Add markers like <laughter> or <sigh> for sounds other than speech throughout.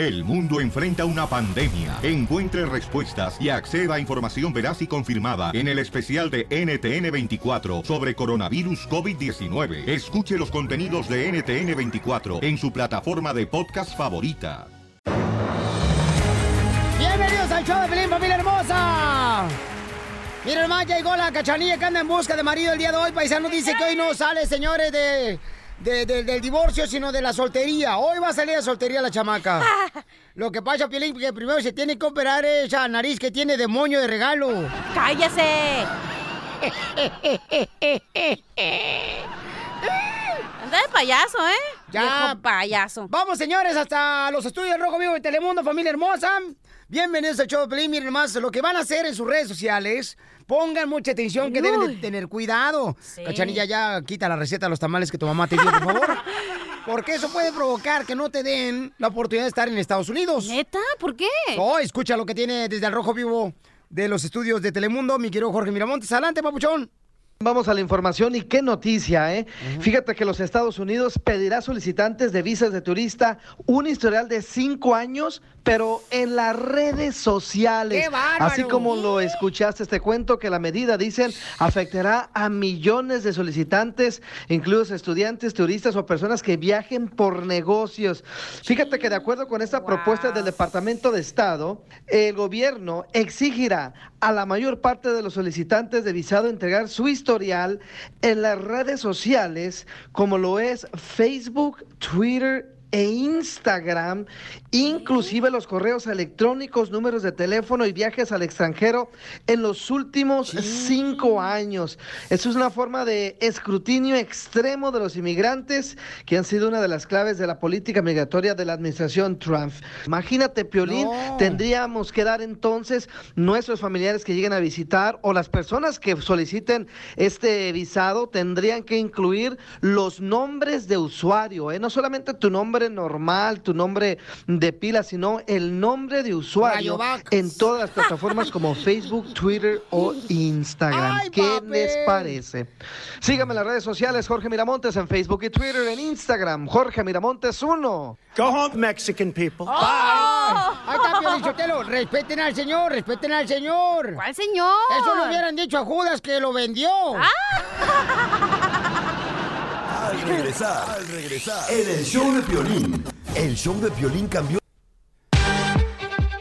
El mundo enfrenta una pandemia. Encuentre respuestas y acceda a información veraz y confirmada en el especial de NTN24 sobre coronavirus COVID-19. Escuche los contenidos de NTN24 en su plataforma de podcast favorita. Bienvenidos al show de Pelín, familia hermosa. Miren, más llegó la cachanilla que anda en busca de marido el día de hoy. Paisano dice que hoy no sale, señores, de, de- de- del divorcio, sino de la soltería. Hoy va a salir de soltería la chamaca. <laughs> Lo que pasa, Piolín, que primero se tiene que operar esa nariz que tiene demonio de regalo. ¡Cállese! <laughs> Anda de payaso, ¿eh? Ya. Viejo payaso. Vamos, señores, hasta los estudios Rojo Vivo de Telemundo, familia hermosa. Bienvenidos al show de Pelín. Miren más, lo que van a hacer en sus redes sociales, pongan mucha atención que deben de tener cuidado. Cachanilla, ya quita la receta de los tamales que tu mamá te dio, por favor. <laughs> Porque eso puede provocar que no te den la oportunidad de estar en Estados Unidos. ¿Neta? ¿Por qué? Oh, escucha lo que tiene desde el Rojo Vivo de los estudios de Telemundo, mi querido Jorge Miramontes. Adelante, papuchón. Vamos a la información y qué noticia, ¿eh? Fíjate que los Estados Unidos pedirá a solicitantes de visas de turista un historial de cinco años, pero en las redes sociales. Así como lo escuchaste, te cuento que la medida, dicen, afectará a millones de solicitantes, incluidos estudiantes, turistas o personas que viajen por negocios. Fíjate que de acuerdo con esta propuesta del Departamento de Estado, el gobierno exigirá a la mayor parte de los solicitantes de visado entregar su historial en las redes sociales, como lo es Facebook, Twitter e Instagram, inclusive los correos electrónicos, números de teléfono y viajes al extranjero en los últimos cinco años. Eso es una forma de escrutinio extremo de los inmigrantes que han sido una de las claves de la política migratoria de la administración Trump. Imagínate, Piolín, No. tendríamos que dar entonces nuestros familiares que lleguen a visitar o las personas que soliciten este visado tendrían que incluir los nombres de usuario, ¿eh? no solamente tu nombre normal, tu nombre de pila, sino el nombre de usuario en todas las plataformas como <laughs> Facebook, Twitter o Instagram. ¡Ay, ¿Qué les parece? Síganme en las redes sociales, Jorge Miramontes en Facebook y Twitter, en Instagram, Jorge Miramontes 1. Go home, Mexican people. Ahí está, Piolín Sotelo. Respeten al señor, respeten al señor. ¿Cuál señor? Eso le hubieran dicho a Judas que lo vendió. <laughs> Al regresar, al regresar, en el show de Piolín. El show de Piolín cambió.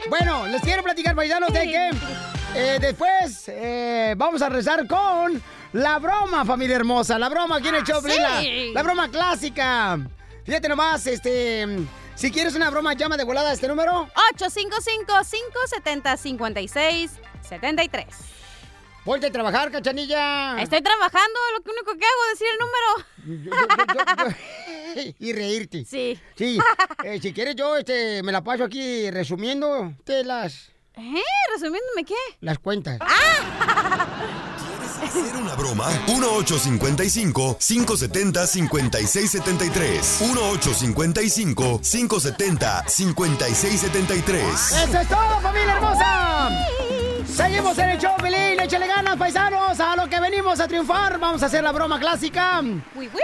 Bueno, les quiero platicar, paisanos, de que eh, después eh, vamos a rezar con la broma, familia hermosa. La broma aquí en el show, sí. La, la broma clásica. Fíjate nomás, este... Si quieres una broma, llama de volada a este número. 855-570-5673. Ponte a trabajar, cachanilla. Estoy trabajando, lo que único que hago es decir el número. Yo- yo- yo- yo- <laughs> y reírte. Sí. Sí. Eh, si quieres, yo este, me la paso aquí resumiendo las, ¿Eh? ¿Resumiéndome qué? las cuentas. ¿Quieres hacer una broma? 1-855-570-5673. 1-855-570-5673. ¡Eso es todo, familia hermosa! Seguimos en el show, Pelín. Échale ganas, paisanos. A lo que venimos a triunfar. Vamos a hacer la broma clásica. Uy, uy.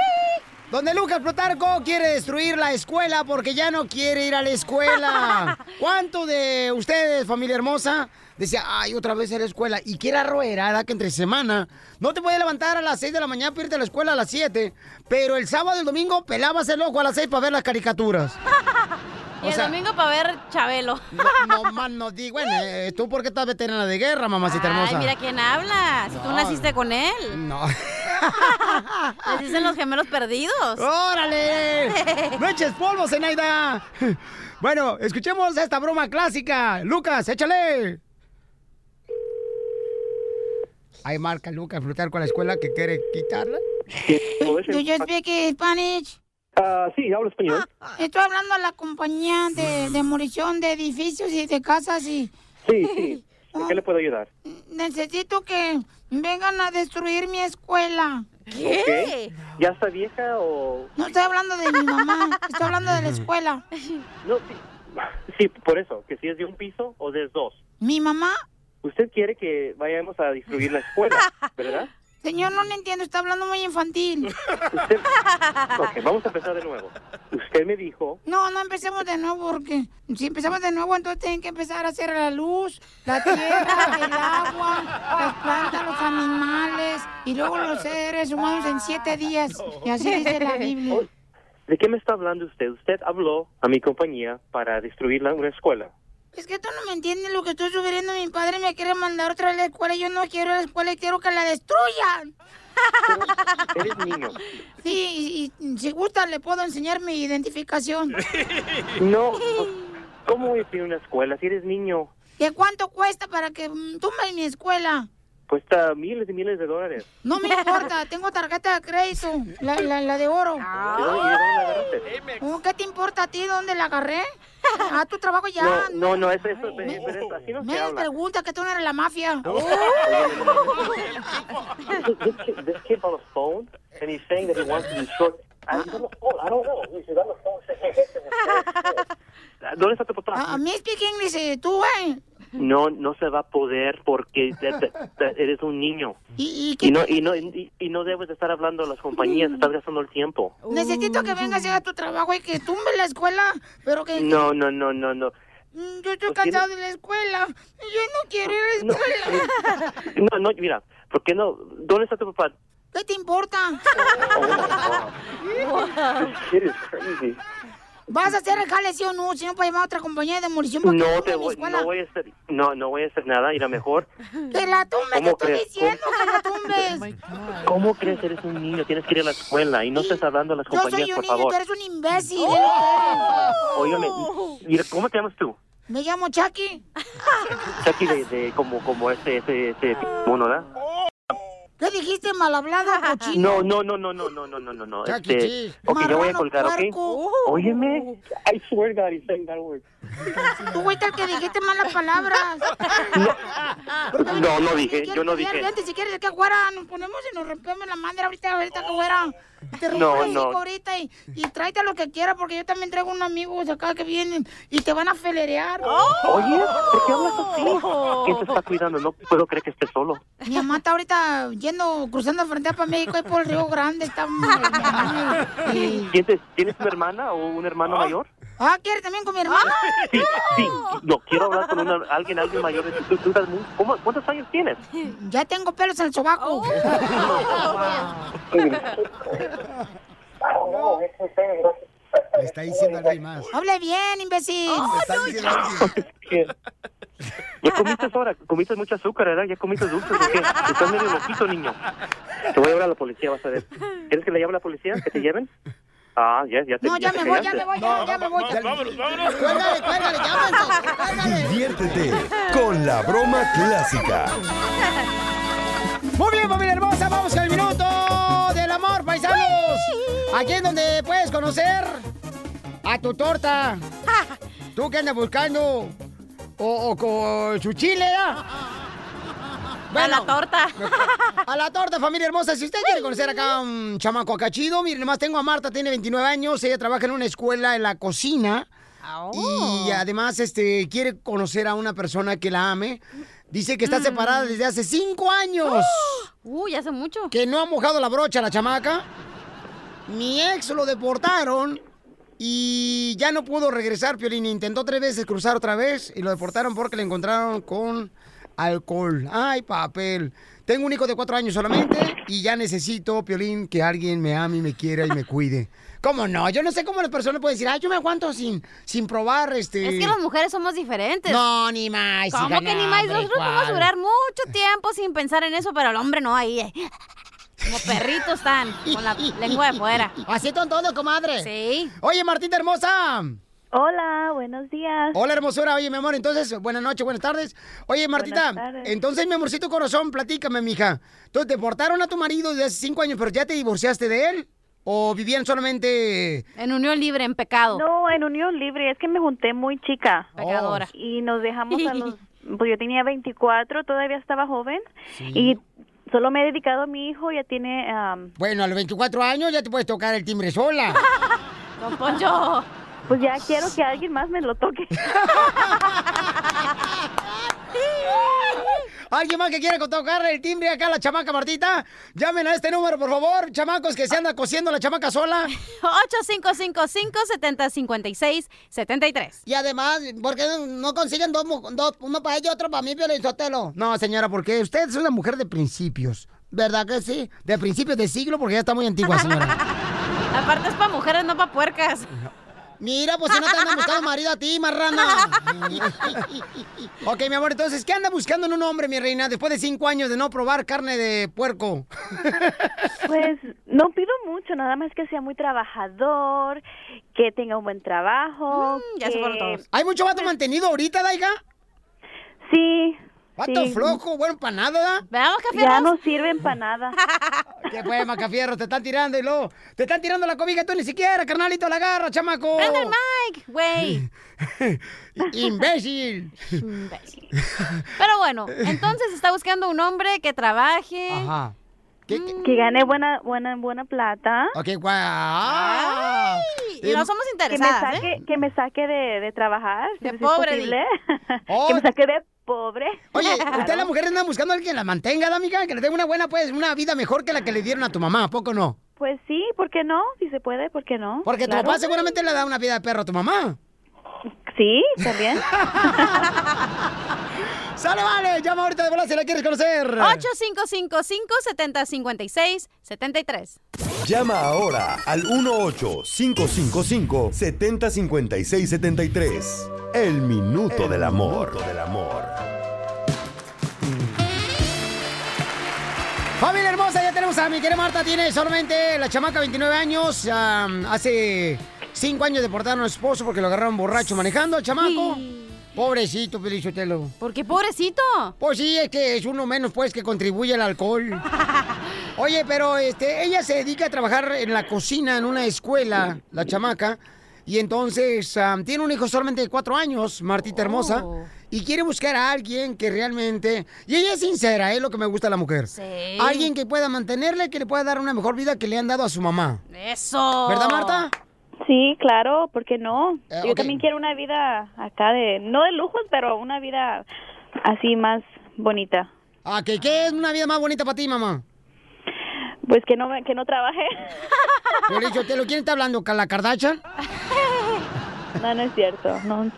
Donde Lucas Plutarco quiere destruir la escuela porque ya no quiere ir a la escuela. <laughs> ¿Cuánto de ustedes, familia hermosa, decía, ay, otra vez a la escuela? Y que era roerada que entre semana no te puedes levantar a las 6 de la mañana para irte a la escuela a las 7. Pero el sábado y el domingo pelabas el ojo a las 6 para ver las caricaturas. <laughs> Y el domingo para ver Chabelo. No, no más no digo, bueno, eh, ¿tú por qué estás veterana de guerra, mamacita hermosa? Ay, mira quién habla. Si tú naciste con él. No. <laughs> Les dicen los gemelos perdidos. ¡Órale! <laughs> ¡No eches polvo, Zenaida! Bueno, escuchemos esta broma clásica. Lucas, échale. Ahí marca Lucas Plutarco con la escuela que quiere quitarla. Do you speak Spanish? Ah, sí, hablo español. Estoy hablando a la compañía de demolición de edificios y de casas y Sí, sí. <laughs> ¿En qué le puedo ayudar? necesito que vengan a destruir mi escuela. ¿Qué? ¿Ya está vieja o...? No estoy hablando de mi mamá, estoy hablando de la escuela. No, sí. <laughs> Sí, por eso, que si es de un piso o de dos. ¿Mi mamá? Usted quiere que vayamos a destruir la escuela, <laughs> ¿verdad? Señor, no le entiendo, está hablando muy infantil. Usted... Ok, vamos a empezar de nuevo. Usted me dijo... No, no empecemos de nuevo porque si empezamos de nuevo entonces tienen que empezar a hacer la luz, la tierra, el agua, las plantas, los animales y luego los seres humanos en siete días. Y así dice la Biblia. ¿De qué me está hablando usted? Usted habló a mi compañía para destruir una escuela. Es que tú no me entiendes lo que estoy sufriendo. Mi padre me quiere mandar otra vez a la escuela. y Yo no quiero la escuela y quiero que la destruyan. <laughs> Eres niño. Sí, y, y si gusta le puedo enseñar mi identificación. <laughs> No, ¿cómo voy a ir a una escuela si eres niño? ¿Y cuánto cuesta para que mm, tumbe mi escuela? Cuesta miles y miles de dólares. No me importa, tengo tarjeta de crédito, la, la, la de oro. ¿Y de dónde la agarraste? Oh, ¿Qué te importa a ti dónde la agarré? Ah, tu trabajo ya. No, no, no, eso, eso, pero eso, así no se Me habla. pregunta que tú no eres la mafia. this, this, kid, this kid on the phone, and he's saying that he wants to destroy. I don't know. I don't know. He's on the phone <laughs> saying, <laughs> ¿Dónde está tu papá? Speak English, tú, eh. No, no se va a poder porque te- te- te- eres un niño. ¿Y, y Y no, y, no, y, y no debes de estar hablando a las compañías, estás gastando el tiempo. Necesito que vengas hagas tu trabajo y que tumbe la escuela, pero que... No, no, no, no, no. Mm, Yo estoy Pues tiene- cansado de la escuela. Yo no quiero ir a la escuela. No, no, mira, ¿por qué no? ¿Dónde está tu papá? ¿Qué te importa? This kid is crazy. ¿Vas a hacer el jale, sí o no? Si no, para llamar a otra compañía de demolición No te voy, no voy a hacer, no, no voy a hacer nada, irá mejor. <laughs> Que la tumbe, te ¿Cómo estoy crees? diciendo que la tumbes. ¿Cómo crees? Eres un niño, tienes que ir a la escuela y no estés hablando a las Yo soy compañías, un por niño, favor. tú eres un imbécil. mira, ¿cómo te llamas tú? Me llamo Chucky. Chucky de, de como, como ese, ese, ese mono, ¿verdad? ¿Qué dijiste, mal hablado, <laughs> cochino? No, no, no, no, no, no, no, no, no, Este, ok, yo voy a colgar, ¿ok? puerco. Óyeme, I swear God, he's saying that word. Tú fuiste el que dijiste malas palabras. No, no dije, yo no dije. Vente, si quieres, que afuera nos ponemos y nos rompemos la madre ahorita, ahorita que afuera. Te rompo No, el no. ahorita y, y tráete lo que quieras porque yo también traigo unos amigos acá que vienen y te van a felerear. Oye, ¿por qué hablas así? ¿Quién te está cuidando? No puedo creer que estés solo. Mi mamá está ahorita yendo, cruzando frente para México y por el Río Grande. Está... y- ¿Tienes, ¿Tienes una hermana o un hermano mayor? Ah, ¿quieres también con mi hermana? Sí, sí. No, quiero hablar con una- alguien, alguien mayor. Tú, tú ¿cómo- ¿Cuántos años tienes? Ya tengo pelos en el sobaco. Le está diciendo algo más. Hable bien, imbécil. Está diciendo algo. Ya comiste ahora, comiste mucho azúcar, ¿verdad? Ya comiste dulces, ¿o qué? Estás medio loquito, niño. Te voy a llevar a la policía, vas a ver. ¿Quieres que le llame a la policía? ¿Que te lleven? Ah, ya, ya te No, ya me voy, ya me voy, ya, ya me voy. Cuélgale, cuélgale, llámense. Diviértete con la broma clásica. Muy bien, familia hermosa, vamos con el minuto del amor, paisanos. Aquí es donde puedes conocer a tu torta. <laughs> Tú que andas buscando o, o con su chile, A la torta. <laughs> A la torta, familia hermosa. Si usted quiere conocer acá a un chamaco acá chido, miren, nomás tengo a Marta, tiene 29 años, ella trabaja en una escuela en la cocina. Y además, este, quiere conocer a una persona que la ame. Dice que está separada desde hace cinco años. <gasps> Uy, hace mucho. Que no ha mojado la brocha la chamaca. Mi ex lo deportaron y ya no pudo regresar. Piolín intentó tres veces cruzar otra vez y lo deportaron porque le encontraron con alcohol. Ay, papel. Tengo un hijo de cuatro años solamente y ya necesito, Piolín, que alguien me ame y me quiera y me cuide. ¿Cómo no? Yo no sé cómo las personas pueden decir, ay, yo me aguanto sin, sin probar este... Es que las mujeres somos diferentes. No, ni más. ¿Cómo hija, que ni más? Nosotros podemos durar mucho tiempo sin pensar en eso, pero el hombre no ahí. eh. Como perritos están, con la lengua de fuera. <laughs> Así son todos, comadre. Sí. Oye, Martita hermosa. Hola, buenos días. Hola, hermosura. Oye, mi amor, entonces, buenas noches, buenas tardes. Oye, Martita, tardes. entonces, mi amorcito corazón, platícame, mija. Entonces, ¿te portaron a tu marido desde hace cinco años, pero ya te divorciaste de él? ¿O vivían solamente...? En unión libre, en pecado. No, en unión libre, es que me junté muy chica. Pecadora. Y nos dejamos a los... <laughs> Pues yo tenía 24, todavía estaba joven. Y solo me he dedicado a mi hijo, ya tiene... am, Bueno, a los 24 años ya te puedes tocar el timbre sola. <laughs> Don Poncho. Pues ya quiero que alguien más me lo toque. <laughs> ¿Alguien más que quiera tocar el timbre acá a la chamaca Martita? Llamen a este número, por favor, chamacos, que se anda cosiendo la chamaca sola. <laughs> 8555-7056-73. Y además, ¿por qué no consiguen dos, dos- uno para ella y otro para mí, Sotelo? No, señora, porque usted es una mujer de principios. ¿Verdad que sí? De principios de siglo, porque ya está muy antigua, señora. <laughs> Aparte es para mujeres, no para puercas. Mira, pues si no te andan buscando marido a ti, marrana. ok, mi amor, entonces, ¿qué anda buscando en un hombre, mi reina, después de cinco años de no probar carne de puerco? Pues no pido mucho, nada más que sea muy trabajador, que tenga un buen trabajo. Mm, ya se fueron todos. ¿Hay mucho vato mantenido ahorita, Daiga? Sí. Vato sí. flojo, bueno, para nada, ¿verdad? Veamos, Ya no sirven para nada. <laughs> ¿Qué fue, Macafierro? Te están tirando y luego te están tirando la cobija, tú ni siquiera, carnalito, la agarra, chamaco. ¡Prende el mic, güey! <laughs> Imbécil. Imbécil. Pero bueno, entonces está buscando un hombre que trabaje. Ajá. Que gane buena, buena, buena plata. Ok, guau. Y no somos Que me interesadas, saque, ¿eh? que me saque de, de trabajar. De si es pobre, posible. Oh. <laughs> que me saque de pobre. Oye, <laughs> usted la mujer anda buscando a alguien que la mantenga, ¿da, amiga? Que le dé una buena, pues, una vida mejor que la que le dieron a tu mamá, ¿a poco no? Pues sí, ¿por qué no? Si se puede, ¿por qué no? Porque tu papá seguramente le da una vida de perro a tu mamá. Sí, también. <laughs> ¡Sale, vale! Llama ahorita de bola si la quieres conocer. 8555-7056-73. Llama ahora al 1-8-555-705673. El minuto del amor. del amor. Familia hermosa, ya tenemos a mi querida Marta. Tiene solamente la chamaca 29 años. hace 5 años deportaron a su esposo porque lo agarraron borracho manejando al chamaco. Pobrecito, Pelichotelo. ¿Por qué pobrecito? Pues sí, es que es uno menos, pues, que contribuye al alcohol. <laughs> Oye, pero este, ella se dedica a trabajar en la cocina en una escuela, la chamaca. Y entonces tiene un hijo solamente de cuatro años, Martita hermosa. Oh. Y quiere buscar a alguien que realmente... Y ella es sincera, es lo que me gusta de la mujer. Sí. Alguien que pueda mantenerle, que le pueda dar una mejor vida que le han dado a su mamá. Eso. ¿Verdad, Marta? Sí, claro, ¿por qué no? Eh, Yo también quiero una vida acá de, no de lujos, pero una vida así más bonita. Ah, ¿que qué es una vida más bonita para ti, mamá? Pues que no, que no trabaje. Pelichotelo, ¿quién está hablando? ¿La Kardashian? <laughs> No, no es cierto. No.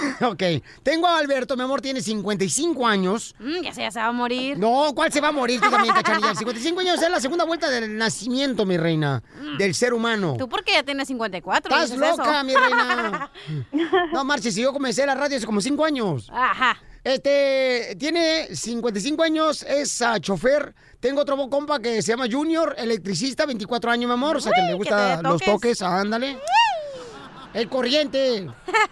<laughs> ok. Tengo a Alberto, mi amor, tiene 55 años. Mm, ya se, ya se va a morir. No, ¿cuál se va a morir tú también, <laughs> cachanilla? 55 años es la segunda vuelta del nacimiento, mi reina, del ser humano. Tú porque ya tienes 54. Estás loca, eso. mi reina. <laughs> No, marches, si yo comencé la radio hace como 5 años. Ajá. Este, tiene 55 años, es ah, chofer. Tengo otro compa que se llama Junior, electricista, 24 años, mi amor. O sea, que le que gusta te los toques. toques, ándale. El corriente.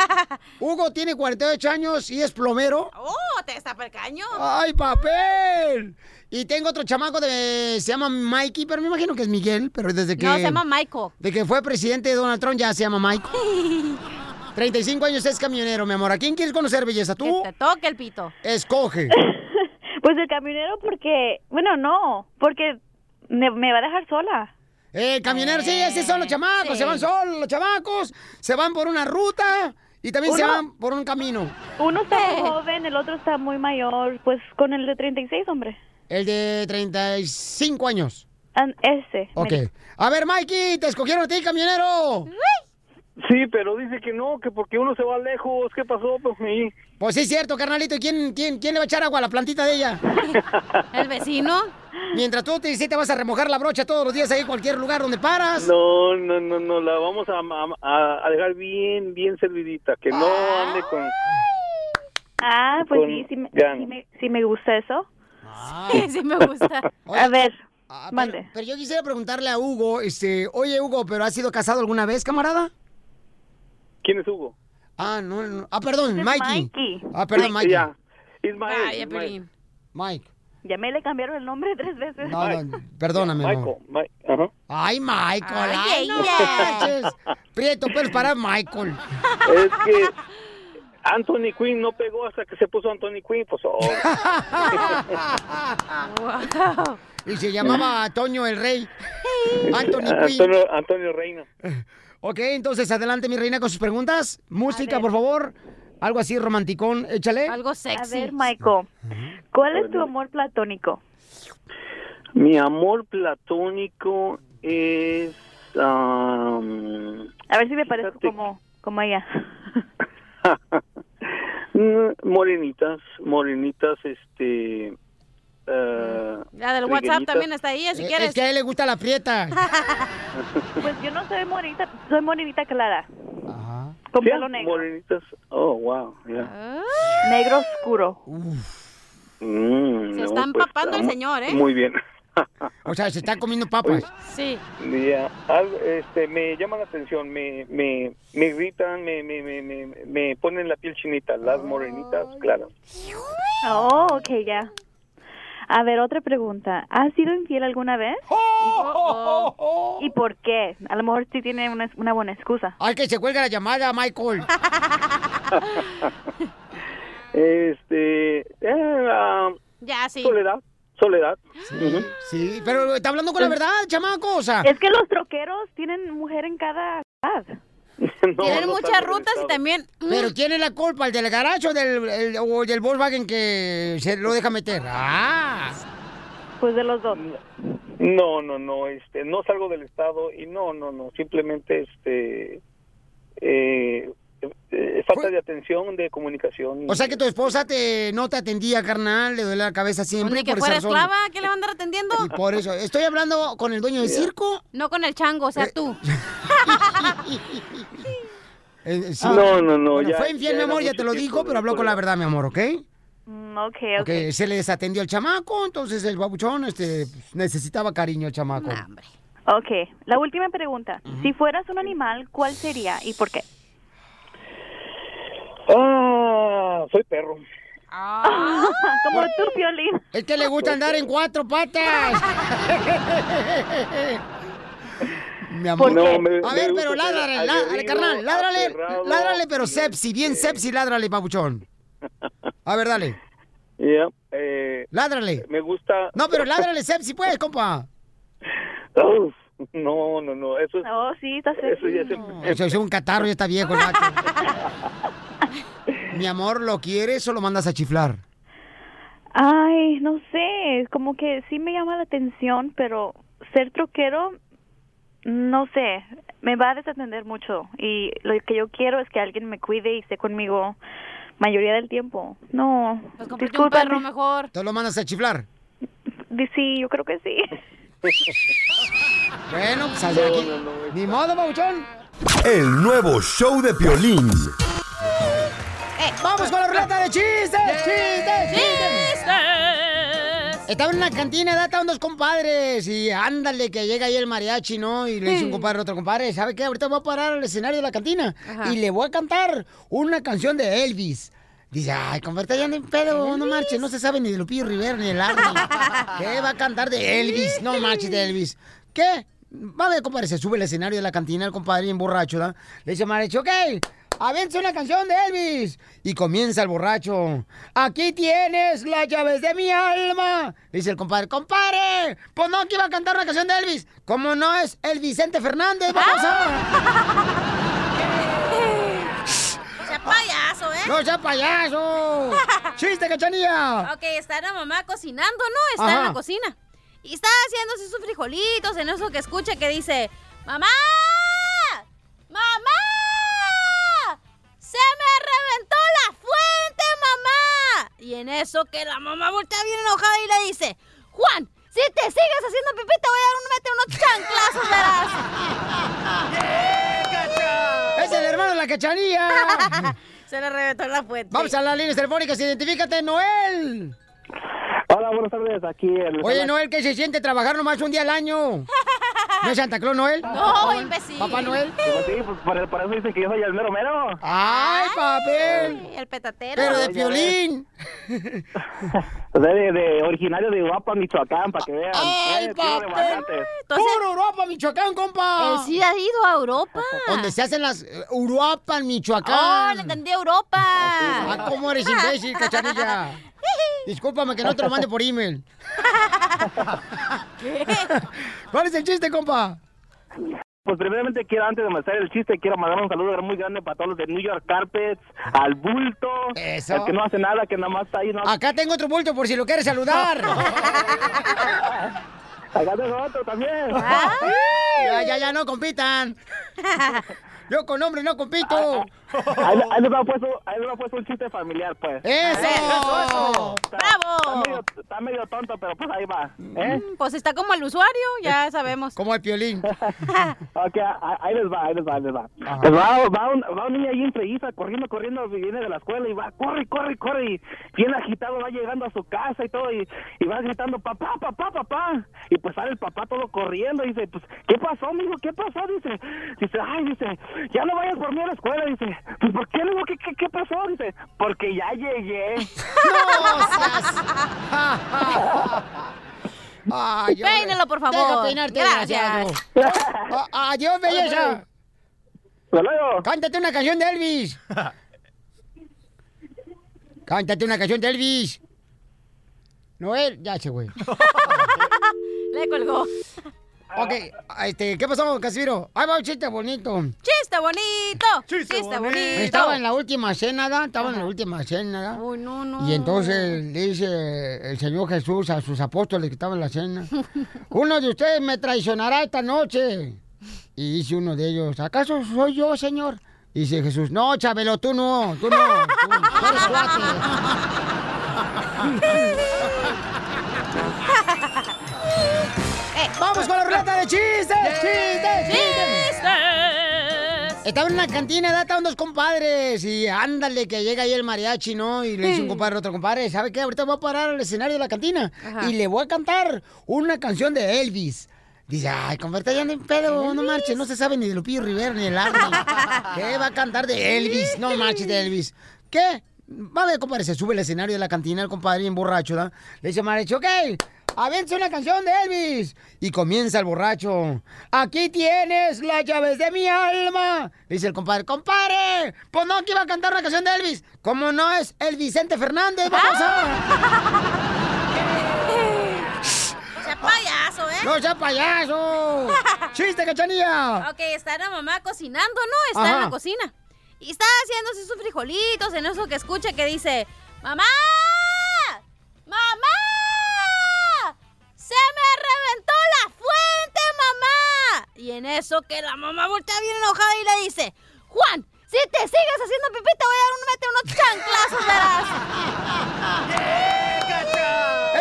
<laughs> Hugo tiene 48 años y es plomero. ¡Oh, te está percaño! ¡Ay, papel! Y tengo otro chamaco de. Se llama Mikey, pero me imagino que es Miguel, pero desde que. No, se llama Michael. De que fue presidente de Donald Trump ya se llama Michael. <laughs> 35 años es camionero, mi amor. ¿A quién quieres conocer, belleza? Que ¿Tú? te toque el pito. Escoge. <laughs> Pues el camionero porque, bueno, no, porque me, me va a dejar sola. El camionero, sí, esos son los chamacos. sí. Se van solos los chamacos. Se van por una ruta y también se van por un camino. Uno está muy joven, el otro está muy mayor, pues con el de 36, hombre. El de 35 años. An- Ese. Ok. me- A ver, Mikey, te escogieron a ti, camionero. Sí, pero dice que no, que porque uno se va lejos. ¿Qué pasó, pues, mi? Pues sí, es cierto, carnalito. ¿Y quién, quién, quién le va a echar agua a la plantita de ella? <laughs> ¿El vecino? Mientras tú te, sí te vas a remojar la brocha todos los días ahí en cualquier lugar donde paras. No, no, no, no, la vamos a, a- a dejar bien, bien servidita, que no ande con... Ah, pues Con sí, sí me, sí, me, sí me gusta eso. Sí, <laughs> sí me gusta. Oye, A ver, ah, pero, pero yo quisiera preguntarle a Hugo, este, oye Hugo, ¿pero has sido casado alguna vez, camarada? ¿Quién es Hugo? Ah, no, no. Ah, perdón, Mikey. Mikey. Ah, perdón, Mikey. Ya, Ismael. Mike. Ya me le cambiaron el nombre tres veces. No, no, perdóname, Michael, ajá. Ay, Michael. Ay, Ay, no. Prieto, pero para Michael. Es que Anthony Quinn no pegó hasta que se puso Anthony Quinn, pues... oh. Wow. <laughs> Y se llamaba Toño el Rey. <laughs> Anthony Quinn. Antonio, Antonio Reina. Ok, entonces adelante, mi reina, con sus preguntas. Música, por favor. Algo así romanticón, échale. Algo A ver, Michael, ¿cuál es tu amor platónico? Mi amor platónico es... am, A ver si me parezco como, como ella. <laughs> mm, morenitas, morenitas, este... La del WhatsApp también está ahí, si Eh, quieres. Es que a él le gusta la prieta. <laughs> Pues yo no soy morenita, soy morenita clara. Con Sí, pelo negro. morenitas. Oh, wow, ya. Ah. Negro oscuro. Mm, Se no, está pues, empapando el señor, ¿eh? Muy bien. <laughs> O sea, se está comiendo papas. Sí. Ya, al- este, me llama la atención, me, me, me irritan, me, me, me, me, me ponen la piel chinita, las morenitas, claro. Oh, ok, ya. A ver, otra pregunta. ¿Has sido infiel alguna vez? ¿Y, ¿Y por qué? A lo mejor sí tiene una, una buena excusa. Ay, que se cuelga la llamada, Michael. <laughs> Este, eh, Ya, sí. soledad, soledad. Sí, pero está hablando con la verdad, chamaco. O sea, Es que los troqueros tienen mujer en cada edad. <laughs> Tienen muchas rutas y también... mm, Pero ¿quién es la culpa? ¿El del garaje o del, el- o del Volkswagen que se lo deja meter? ¡Ah! Pues de los dos. No, no, no, este, no salgo del estado y no, no, no, simplemente, este, eh, eh, falta de atención, de comunicación. O sea que tu esposa te no te atendía, carnal, le duele la cabeza siempre. Ni que por fuera esclava, ¿qué le va a andar atendiendo? Y por eso, estoy hablando con el dueño del circo. No con el chango, o sea, Eh, tú. <laughs> Eh, sí. No, no, no, Bueno, ya- fue infiel, mi amor, ya te lo dijo, de pero habló con la verdad, mi amor, ¿ok? Mm, ok, ok. Se le desatendió el chamaco, entonces el babuchón este, pues, necesitaba cariño el chamaco. Ok, la última pregunta. Si fueras un animal, ¿cuál sería y por qué? Ah, soy perro. <laughs> Como tú, Piolín. Es que le gusta andar en cuatro patas. <laughs> Mi amor. No, me- a ver, pero ládrale, carnal, ládrale, pero sepsi, bien sepsi, ládrale, babuchón. A ver, dale. Ya, eh, Ládrale. me gusta. No, pero ládrale sepsi, pues, compa. <laughs> Uf, no, no, no, eso es. Oh, sí, está Eso ya es. Eso es un catarro, ya está viejo el vato. <laughs> Mi amor, ¿lo quieres o lo mandas a chiflar? Ay, no sé, como que sí me llama la atención, pero ser troquero, no sé, me va a desatender mucho. Y lo que yo quiero es que alguien me cuide y esté conmigo mayoría del tiempo. No, Pues un perro mejor. ¿Te lo mandas a chiflar? Sí, yo creo que sí. <laughs> Bueno, pues hacia aquí. Ni modo, babuchón. El nuevo show de Piolín. ¡Vamos con la ruleta de chistes! ¡Chistes! ¡Chistes! Estaba en una cantina, estaban dos compadres y ándale que llega ahí el mariachi, ¿no? Y le dice un compadre a otro compadre, ¿sabe qué? Ahorita voy a parar al escenario de la cantina Ajá. y le voy a cantar una canción de Elvis. Dice, ay, compadre, ya en pedo, no marches, no se sabe ni de Lupillo Rivera ni de Larry. <laughs> ¿Qué va a cantar de Elvis? No marches de Elvis. ¿Qué? Va a ver, compadre, se sube al escenario de la cantina el compadre bien borracho, ¿verdad? Le dice al mariachi, ok, aviéntese una canción de Elvis. Y comienza el borracho. Aquí tienes las llaves de mi alma. Le dice el compadre, compadre, pues no, que iba a cantar una canción de Elvis. ¿Cómo no es el Vicente Fernández? Vamos <laughs> payaso, ¿eh? ¡No sea payaso! <laughs> ¡Chiste, cachanilla! Ok, está la mamá cocinando, ¿no? Está en la cocina. Y está haciéndose sus frijolitos en eso que escucha que dice, ¡Mamá! ¡Mamá! ¡Se me reventó la fuente, mamá! Y en eso que la mamá voltea bien enojada y le dice, Juan, si te sigues haciendo pipí te voy a dar un, meter unos chanclazos, verás. ¡Es <laughs> el hermano de la cachanilla! <laughs> Se le reventó la fuente. Vamos a las líneas telefónicas, identifícate, Noel. Hola, buenas tardes, aquí el... Oye, Noel, ¿qué se siente trabajar nomás un día al año? ¿No es Santa Claus, Noel? No, imbécil. ¿Papá Noel? Pues sí, pues por, por eso dicen que yo soy el mero mero. ¡Ay, papel! El petatero. Pero de ya piolín. <laughs> O sea, de, de originario de Uapa, Michoacán, para que vean. ¡Ay, Eh, papel! bacantes. ¡Puro Europa, Michoacán, compa! Él sí ha ido a Europa. Donde se hacen las eh, Uruapan, Oh, Michoacán. le entendí Europa. Ah, ¿cómo eres imbécil, cachanilla? <laughs> Discúlpame que no te lo mande por email. <laughs> ¿Cuál es el chiste, compa? pues primeramente quiero, antes de empezar el chiste, quiero mandar un saludo muy grande para todos los de New York Carpets, al bulto, Eso. el que no hace nada, que nada más está ahí. No... Acá tengo otro bulto por si lo quieres saludar. <laughs> Acá tengo otro también. <laughs> ya, ya, ya, no compitan. Yo con hombre no compito. Ahí, ahí les va puesto, ahí les va puesto un chiste familiar, pues. ¡Eso! Está- ¡Bravo! Está medio, está medio tonto, pero pues ahí va. ¿eh? Mm, Pues está como el usuario, ya sabemos. Como el piolín. <laughs> Ok, ahí les va, ahí les va, ahí les va. Pues va, va, un, va un niño ahí en corriendo, corriendo, viene de la escuela y va, corre, corre, corre, y bien agitado va llegando a su casa y todo, y, y va gritando, papá, papá, papá, y pues sale el papá todo corriendo, y dice, pues, ¿qué pasó, mijo? ¿Qué pasó? Dice, dice, ay, dice, ya no vayas por mí a la escuela, dice, pues, ¿por qué? Le digo, ¿qué, qué, qué pasó? Dice, porque ya llegué. <laughs> <laughs> Ay, yo- Peínelo, por favor. Deja peinarte, Gracias. <laughs> Adiós, belleza. Hasta luego. Cántate una canción de Elvis. Cántate una canción de Elvis. Noel, ya se güey. Le colgó. Ok, este, ¿qué pasó, Casimiro? Ahí va un chiste bonito. ¡Chiste bonito! ¡Chiste, bonito! Estaba en la última cena, ¿da? Estaba en la última cena, ¿da? Uy, no, no. Y entonces le dice el Señor Jesús a sus apóstoles que estaban en la cena, <laughs> uno de ustedes me traicionará esta noche. Y dice uno de ellos, ¿acaso soy yo, Señor? Y dice Jesús, no, Chabelo, tú no, tú no, tú, tú eres <laughs> chistes! ¡Chistes! ¡Chistes! Estaba en una cantina, ¿da? estaban dos compadres y ándale que llega ahí el mariachi, ¿no? Y le dice un compadre a otro compadre, ¿sabe qué? Ahorita voy a parar al escenario de la cantina Ajá. y le voy a cantar una canción de Elvis. Dice, ay, compadre, ya no hay pedo, no marches, no se sabe ni de Lupillo Rivera ni de Larry. <laughs> ¿Qué va a cantar de Elvis? No marches de Elvis. ¿Qué? Va a ver, compadre, se sube al escenario de la cantina el compadre bien borracho, ¿da? Le dice mariachi, ok, aviéntese una canción de Elvis. Y comienza el borracho. Aquí tienes las llaves de mi alma. Dice el compadre, compadre, pues no, que iba a cantar una canción de Elvis. Como no es el Vicente Fernández, <laughs> vamos a... ¡Sea payaso, eh! ¡No sea payaso! <laughs> ¡Chiste, cachanilla! Ok, está la mamá cocinando, ¿no? Está en la cocina. Y está haciéndose sus frijolitos en eso que escucha que dice, ¡Mamá! ¡Mamá! Y en eso que la mamá voltea bien enojada y le dice, Juan, si te sigues haciendo pipí te voy a dar un, meter unos chanclazos, verás.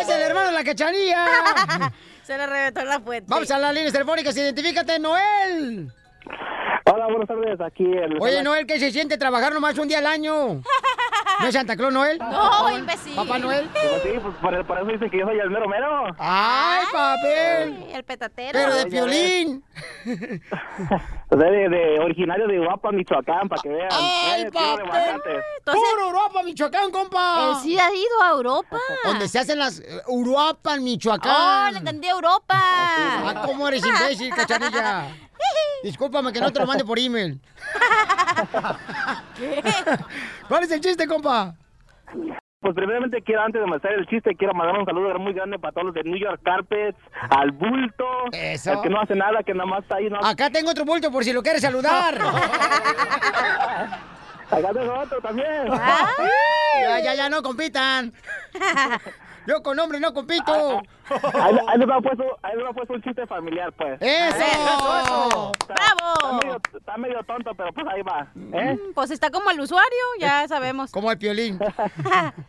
<laughs> ¡Es el hermano de la cachanilla! <laughs> Se le reventó la fuente. Vamos a las líneas telefónicas, identifícate, Noel. Hola, buenas tardes, aquí el... Oye, Noel, ¿qué se siente trabajar nomás un día al año? <laughs> ¿No es Santa Claus, Noel? No, imbécil. ¿Papá Noel? Pues sí, pues por, por eso dicen que yo soy el mero mero. ¡Ay, papel! El petatero. Pero de. <laughs> O sea, de, de originario de Uruapan, Michoacán, para que vean. ¡Ay, Eh, papel! ¡Puro Europa, Michoacán, compa! Sí ha ido a Europa. <laughs> Donde se hacen las eh, Uruapan, Oh, Michoacán. le entendí Europa. Ah, ¿cómo eres imbécil, cachanilla? <laughs> <laughs> Discúlpame que no te lo mande por email. <laughs> ¿Cuál es el chiste, compa? Pues primeramente quiero, antes de empezar el chiste, quiero mandar un saludo muy grande para todos los de New York Carpets, al bulto, Eso. el que no hace nada, que nada más está ahí. No... Acá tengo otro bulto por si lo quieres saludar. <laughs> Acá tengo otro también. Ya, ya, ya, no compitan. Yo con hombre no compito. Ahí, ahí les va puesto, ahí les va puesto un chiste familiar, pues. ¡Eso! Está, ¡Bravo! medio, está medio tonto, pero pues ahí va. ¿eh? Mm, Pues está como el usuario, ya sabemos. Como el piolín. <laughs>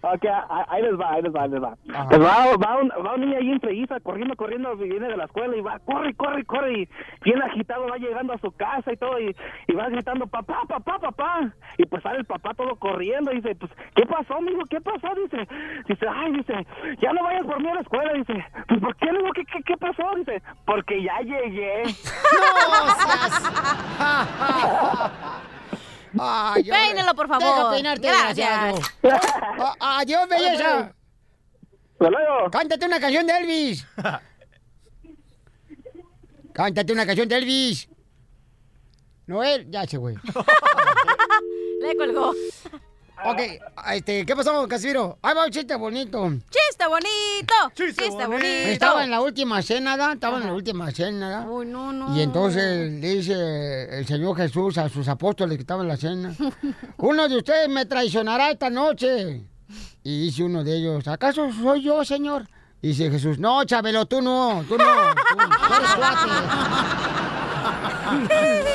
Ok, ahí les va, ahí les va, ahí les va. Pues va, va, un, va un niño ahí en Freguiza, corriendo, corriendo, viene de la escuela y va, corre, corre, corre, y bien agitado va llegando a su casa y todo, y, y va gritando, papá, papá, papá. Y pues sale el papá todo corriendo y dice, pues, ¿qué pasó, mijo? ¿Qué pasó? Dice, dice, ay, dice, ya no vayas por mí a la escuela, dice, pues, ¿por qué? Le digo, ¿qué, qué, qué pasó? Dice, porque ya llegué. Ay, <laughs> <laughs> yo- Peínelo, por favor. Deja peinarte, Gracias. desgraciado. A- Adiós, belleza. Hasta luego. Cántate una canción de Elvis. Cántate una canción de Elvis. Noel, ya se güey. <laughs> Le colgó. Ok, este, ¿qué pasó, Casimiro? Ahí va un chiste bonito. ¡Chiste bonito! ¡Chiste, bonito! Estaba en la última cena, ¿da? Estaba en la última cena, ¿da? Uy, no, no. Y entonces le dice el Señor Jesús a sus apóstoles que estaban en la cena, <laughs> uno de ustedes me traicionará esta noche. Y dice uno de ellos, ¿acaso soy yo, Señor? Y dice Jesús, no, Chabelo, tú no, tú no, tú, tú eres <laughs>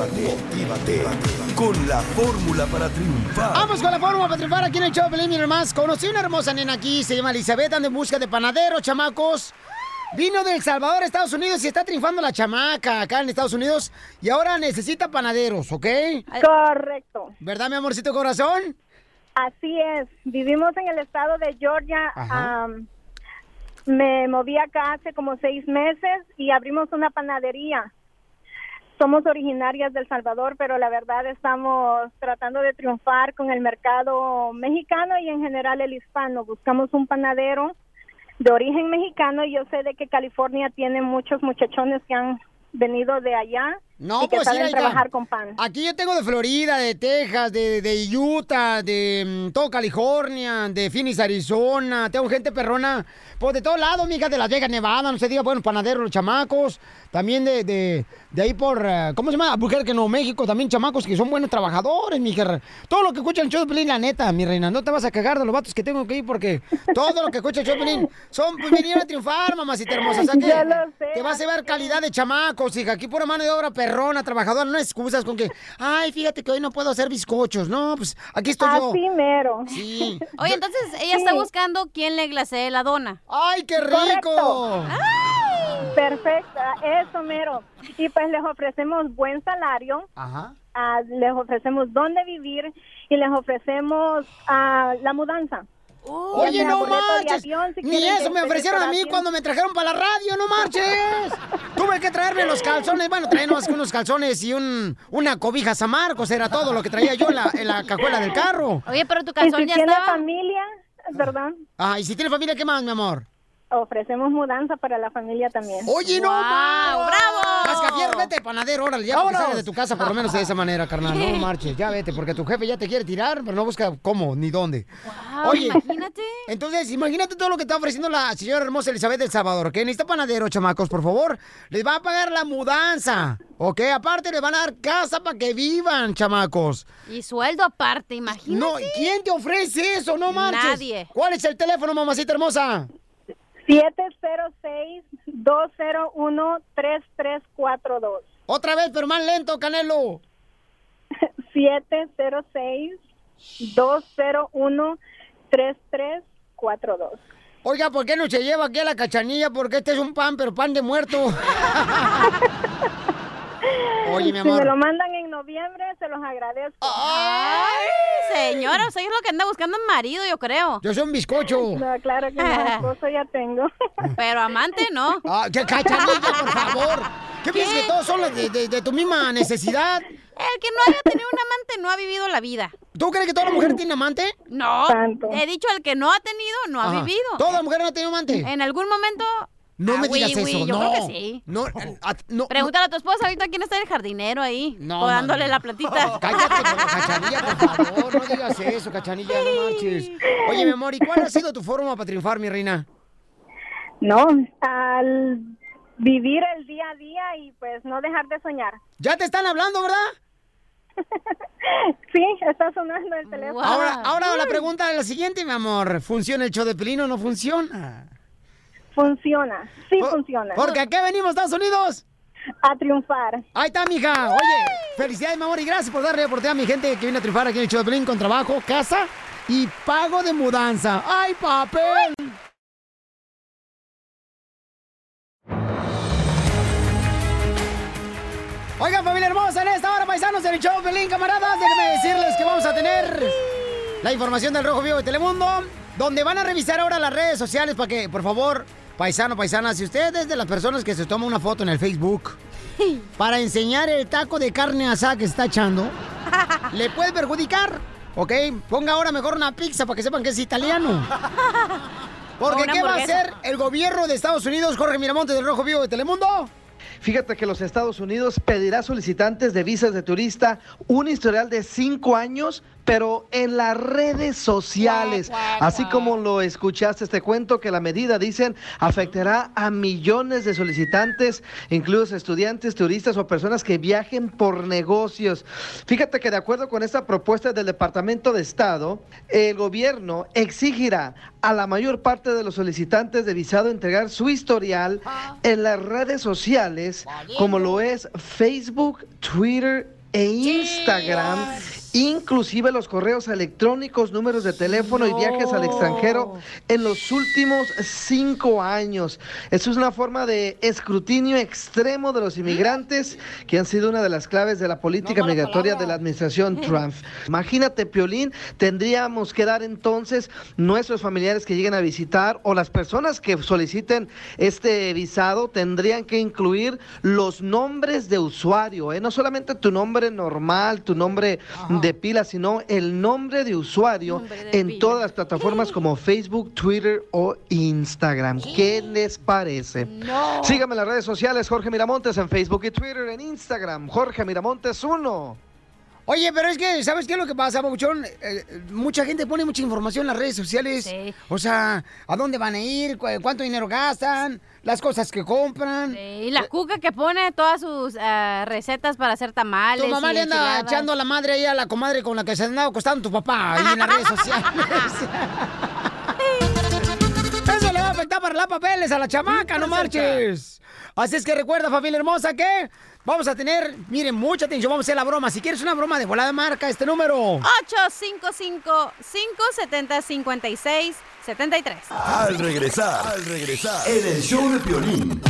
Motívate, motívate. Con la fórmula para triunfar. Vamos con la fórmula para triunfar aquí en el show Pelín, más. Conocí una hermosa nena aquí, se llama Elizabeth, anda en busca de panadero, chamacos. Vino de El Salvador, Estados Unidos, y está triunfando la chamaca acá en Estados Unidos. Y ahora necesita panaderos, ¿ok? Correcto. ¿Verdad, mi amorcito corazón? Así es. Vivimos en el estado de Georgia. Am, me moví acá hace como seis meses y abrimos una panadería. Somos originarias del Salvador, pero la verdad estamos tratando de triunfar con el mercado mexicano y en general el hispano. Buscamos un panadero de origen mexicano y yo sé de que California tiene muchos muchachones que han venido de allá No, y que pues saben mira, trabajar con pan. Aquí yo tengo de Florida, de Texas, de, de Utah, de mm, todo California, de Phoenix, Arizona. Tengo gente perrona, pues de todos lados, mija, de Las Vegas, Nevada, no se diga, bueno, panaderos, los chamacos. También de, de, de ahí por, eh, ¿cómo se llama? Albuquerque, Nuevo México, también chamacos que son buenos trabajadores, mija. Todo lo que escucha el show de Pelín, la neta, mi reina, no te vas a cagar de los vatos que tengo que ir porque todo lo que escucha el show de Pelín son, pues vinieron a triunfar, mamacita hermosa. O sea <laughs> que Ya lo sé, te vas a ver calidad de chamacos, hija. Aquí pura mano de obra perrona, trabajadora, no excusas con que, ay, fíjate que hoy no puedo hacer bizcochos. No, pues aquí estoy yo. Así mero. Sí. <laughs> Oye, entonces ella está buscando quién le glasee la dona. ¡Ay, qué Correcto. Perfecta, eso mero. Y pues les ofrecemos buen salario, Ajá. ah, les ofrecemos dónde vivir y les ofrecemos ah, la mudanza. Oye, Ya sea no marches. avión, si Ni eso me ofrecieron a mí cuando me trajeron para la radio, no marches. <laughs> Tuve que traerme los calzones, bueno, traía nomás que unos calzones y un, una cobija San Marcos, era todo lo que traía yo en la, en la cajuela del carro. Oye, pero tu Y si tiene familia, ¿verdad? Ah, y si tiene familia, ¿qué más, mi amor? Ofrecemos mudanza para la familia también. Oye, no más. ¡Bravo! Mascafierro, vete, panadero, órale, ya porque sales de tu casa por lo menos de esa manera, carnal. No <laughs> marches, ya vete, porque tu jefe ya te quiere tirar, pero no busca cómo ni dónde. Oye, imagínate. Entonces, imagínate todo lo que está ofreciendo la señora hermosa Elizabeth del Salvador, que necesita panadero, chamacos, por favor. Les va a pagar la mudanza, ¿ok? Aparte, les van a dar casa para que vivan, chamacos. Y sueldo aparte, imagínate. No, ¿quién te ofrece eso? No marches. Nadie. ¿Cuál es el teléfono, mamacita hermosa? 706-201-3342. Otra vez, pero más lento, Canelo. <laughs> 706-201-3342. Oiga, ¿por qué no se lleva aquí a la cachanilla? Porque este es un pan, pero pan de muerto. <laughs> Oye, mi <laughs> Si me amor. lo mandan en noviembre, se los agradezco. Ay, señora, sea, es lo que anda buscando en marido, yo creo. Yo soy un bizcocho. No, claro que no, <laughs> esposo ya tengo. <laughs> Pero amante, no. Ah, ya, cachanilla, por favor. ¿Qué, piensas que todos son los de, de- de tu misma necesidad? El que no haya tenido un amante no ha vivido la vida. ¿Tú crees que toda mujer tiene amante? No, Tanto. he dicho el que no ha tenido, no ha vivido. ¿Toda mujer no ha tenido amante? En algún momento... No Ah, me digas oui, oui, eso, yo no. creo que sí. No, a- no, Pregúntale a tu esposa ahorita quién está el jardinero ahí, No, o dándole mami. la platita. <laughs> Cállate, cachanilla, por favor, no digas eso, cachanilla, no marches. Oye, mi amor, ¿y cuál ha sido tu forma para triunfar, mi reina? No, al vivir el día a día y pues no dejar de soñar. Ya te están hablando, ¿verdad? <laughs> Sí, está sonando el teléfono. Ahora, ahora la pregunta es la siguiente, mi amor. ¿Funciona el show de Pelín o no funciona? Funciona, sí Por- funciona. Porque ¿a qué venimos, Estados Unidos? A triunfar. Ahí está, mija. Oye, felicidades, mi amor, y gracias por darle oportunidad a mi gente que viene a triunfar aquí en el Pelín con trabajo, casa y pago de mudanza. ¡Ay, papel! Oigan, familia hermosa, en esta hora, paisanos del show Pelín, camaradas, déjenme decirles que vamos a tener la información del Rojo Vivo de Telemundo, donde van a revisar ahora las redes sociales para que, por favor, paisano, paisana, si usted es de las personas que se toma una foto en el Facebook <laughs> para enseñar el taco de carne asada que se está echando, <laughs> le puede perjudicar, ¿ok? Ponga ahora mejor una pizza para que sepan que es italiano. <laughs> Porque ¿qué va a hacer el gobierno de Estados Unidos, Jorge Miramonte del Rojo Vivo de Telemundo? Fíjate que los Estados Unidos pedirá solicitantes de visas de turista un historial de cinco años, pero en las redes sociales. Así como lo escuchaste, este cuento que la medida, dicen, afectará a millones de solicitantes, incluso estudiantes, turistas o personas que viajen por negocios. Fíjate que de acuerdo con esta propuesta del Departamento de Estado, el gobierno exigirá a la mayor parte de los solicitantes de visado entregar su historial en las redes sociales, como lo es Facebook, Twitter e Instagram, inclusive los correos electrónicos, números de teléfono y viajes al extranjero en los últimos cinco años. Eso es una forma de escrutinio extremo de los inmigrantes que han sido una de las claves de la política migratoria de la administración <laughs> Trump. Imagínate, Piolín, tendríamos que dar entonces nuestros familiares que lleguen a visitar o las personas que soliciten este visado tendrían que incluir los nombres de usuario, ¿eh? no solamente tu nombre normal, tu nombre de pila, sino el nombre de usuario en todas las plataformas como Facebook, Twitter o Instagram. ¿Qué, les parece? No. Síganme en las redes sociales, Jorge Miramontes en Facebook y Twitter, en Instagram, Jorge Miramontes 1. Oye, pero es que, ¿sabes qué es lo que pasa, Pabuchón? Eh, mucha gente pone mucha información en las redes sociales. O sea, ¿a dónde van a ir? ¿Cu- ¿Cuánto dinero gastan? Las cosas que compran. Y la cuca que pone todas sus eh, recetas para hacer tamales. Tu mamá y le anda enchiladas. echando a la madre ahí a la comadre con la que se andaba acostando tu papá ahí en las redes sociales. <laughs> Eso le va a afectar para las papeles a la chamaca, no marches. Así es que recuerda, familia hermosa, que vamos a tener, miren, mucha atención, vamos a hacer la broma. Si quieres una broma de volada, marca este número. 855-570-5673. Al regresar, al regresar, en el show de Piolín.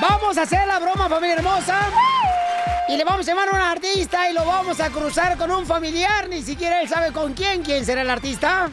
Vamos a hacer la broma, familia hermosa. Y le vamos a llamar a un artista y lo vamos a cruzar con un familiar. Ni siquiera él sabe con quién. ¿Quién será el artista?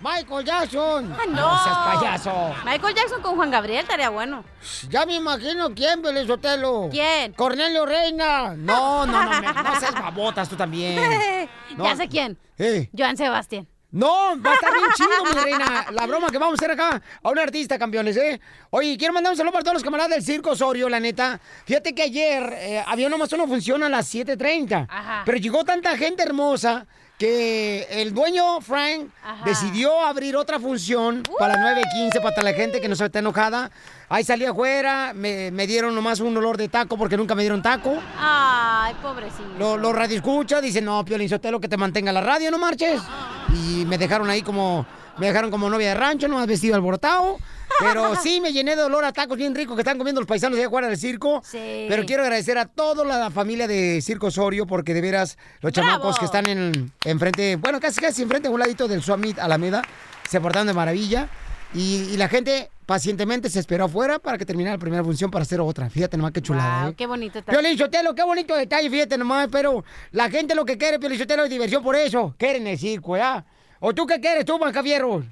Michael Jackson. Ah, no. seas payaso. Michael Jackson con Juan Gabriel estaría bueno. Ya me imagino quién, Belizotelo. ¿Quién? Cornelio Reina. No, no, no, me- no <laughs> seas babotas tú también. <laughs> No. Ya sé quién. Eh. Joan Sebastián. No, va a estar bien chido, mi reina. La broma que vamos a hacer acá a un artista, campeones, ¿eh? Oye, quiero mandar un saludo para todos los camaradas del Circo Osorio, la neta. Fíjate que ayer eh, había nomás una función a las 7.30. Ajá. Pero llegó tanta gente hermosa que el dueño, Frank, Ajá. decidió abrir otra función para las 9.15 para la gente que no se está enojada. Ahí salí afuera, me, me dieron nomás un olor de taco porque nunca me dieron taco. Ay, pobrecito. Los lo radio escucha, dicen, no, Piolín Sotelo, que te mantenga la radio, no marches. Y me dejaron ahí como, me dejaron como novia de rancho, nomás vestido alborotado. Pero <laughs> sí me llené de olor a tacos bien ricos que están comiendo los paisanos allá afuera del circo. Sí. Pero quiero agradecer a toda la familia de Circo Osorio porque de veras los ¡Bravo! chamacos que están en enfrente, bueno, casi casi enfrente, a un ladito del Summit Alameda, se portaron de maravilla. Y, y la gente pacientemente se esperó afuera para que terminara la primera función para hacer otra. Fíjate nomás qué chulada, Wow, ¿eh? qué bonito está. Piolín Sotelo, qué bonito detalle, fíjate nomás, pero la gente lo que quiere, Piolín Sotelo, es diversión por eso. Quieren el circo, ¿ya? ¿O tú qué quieres, tú, Macavieros?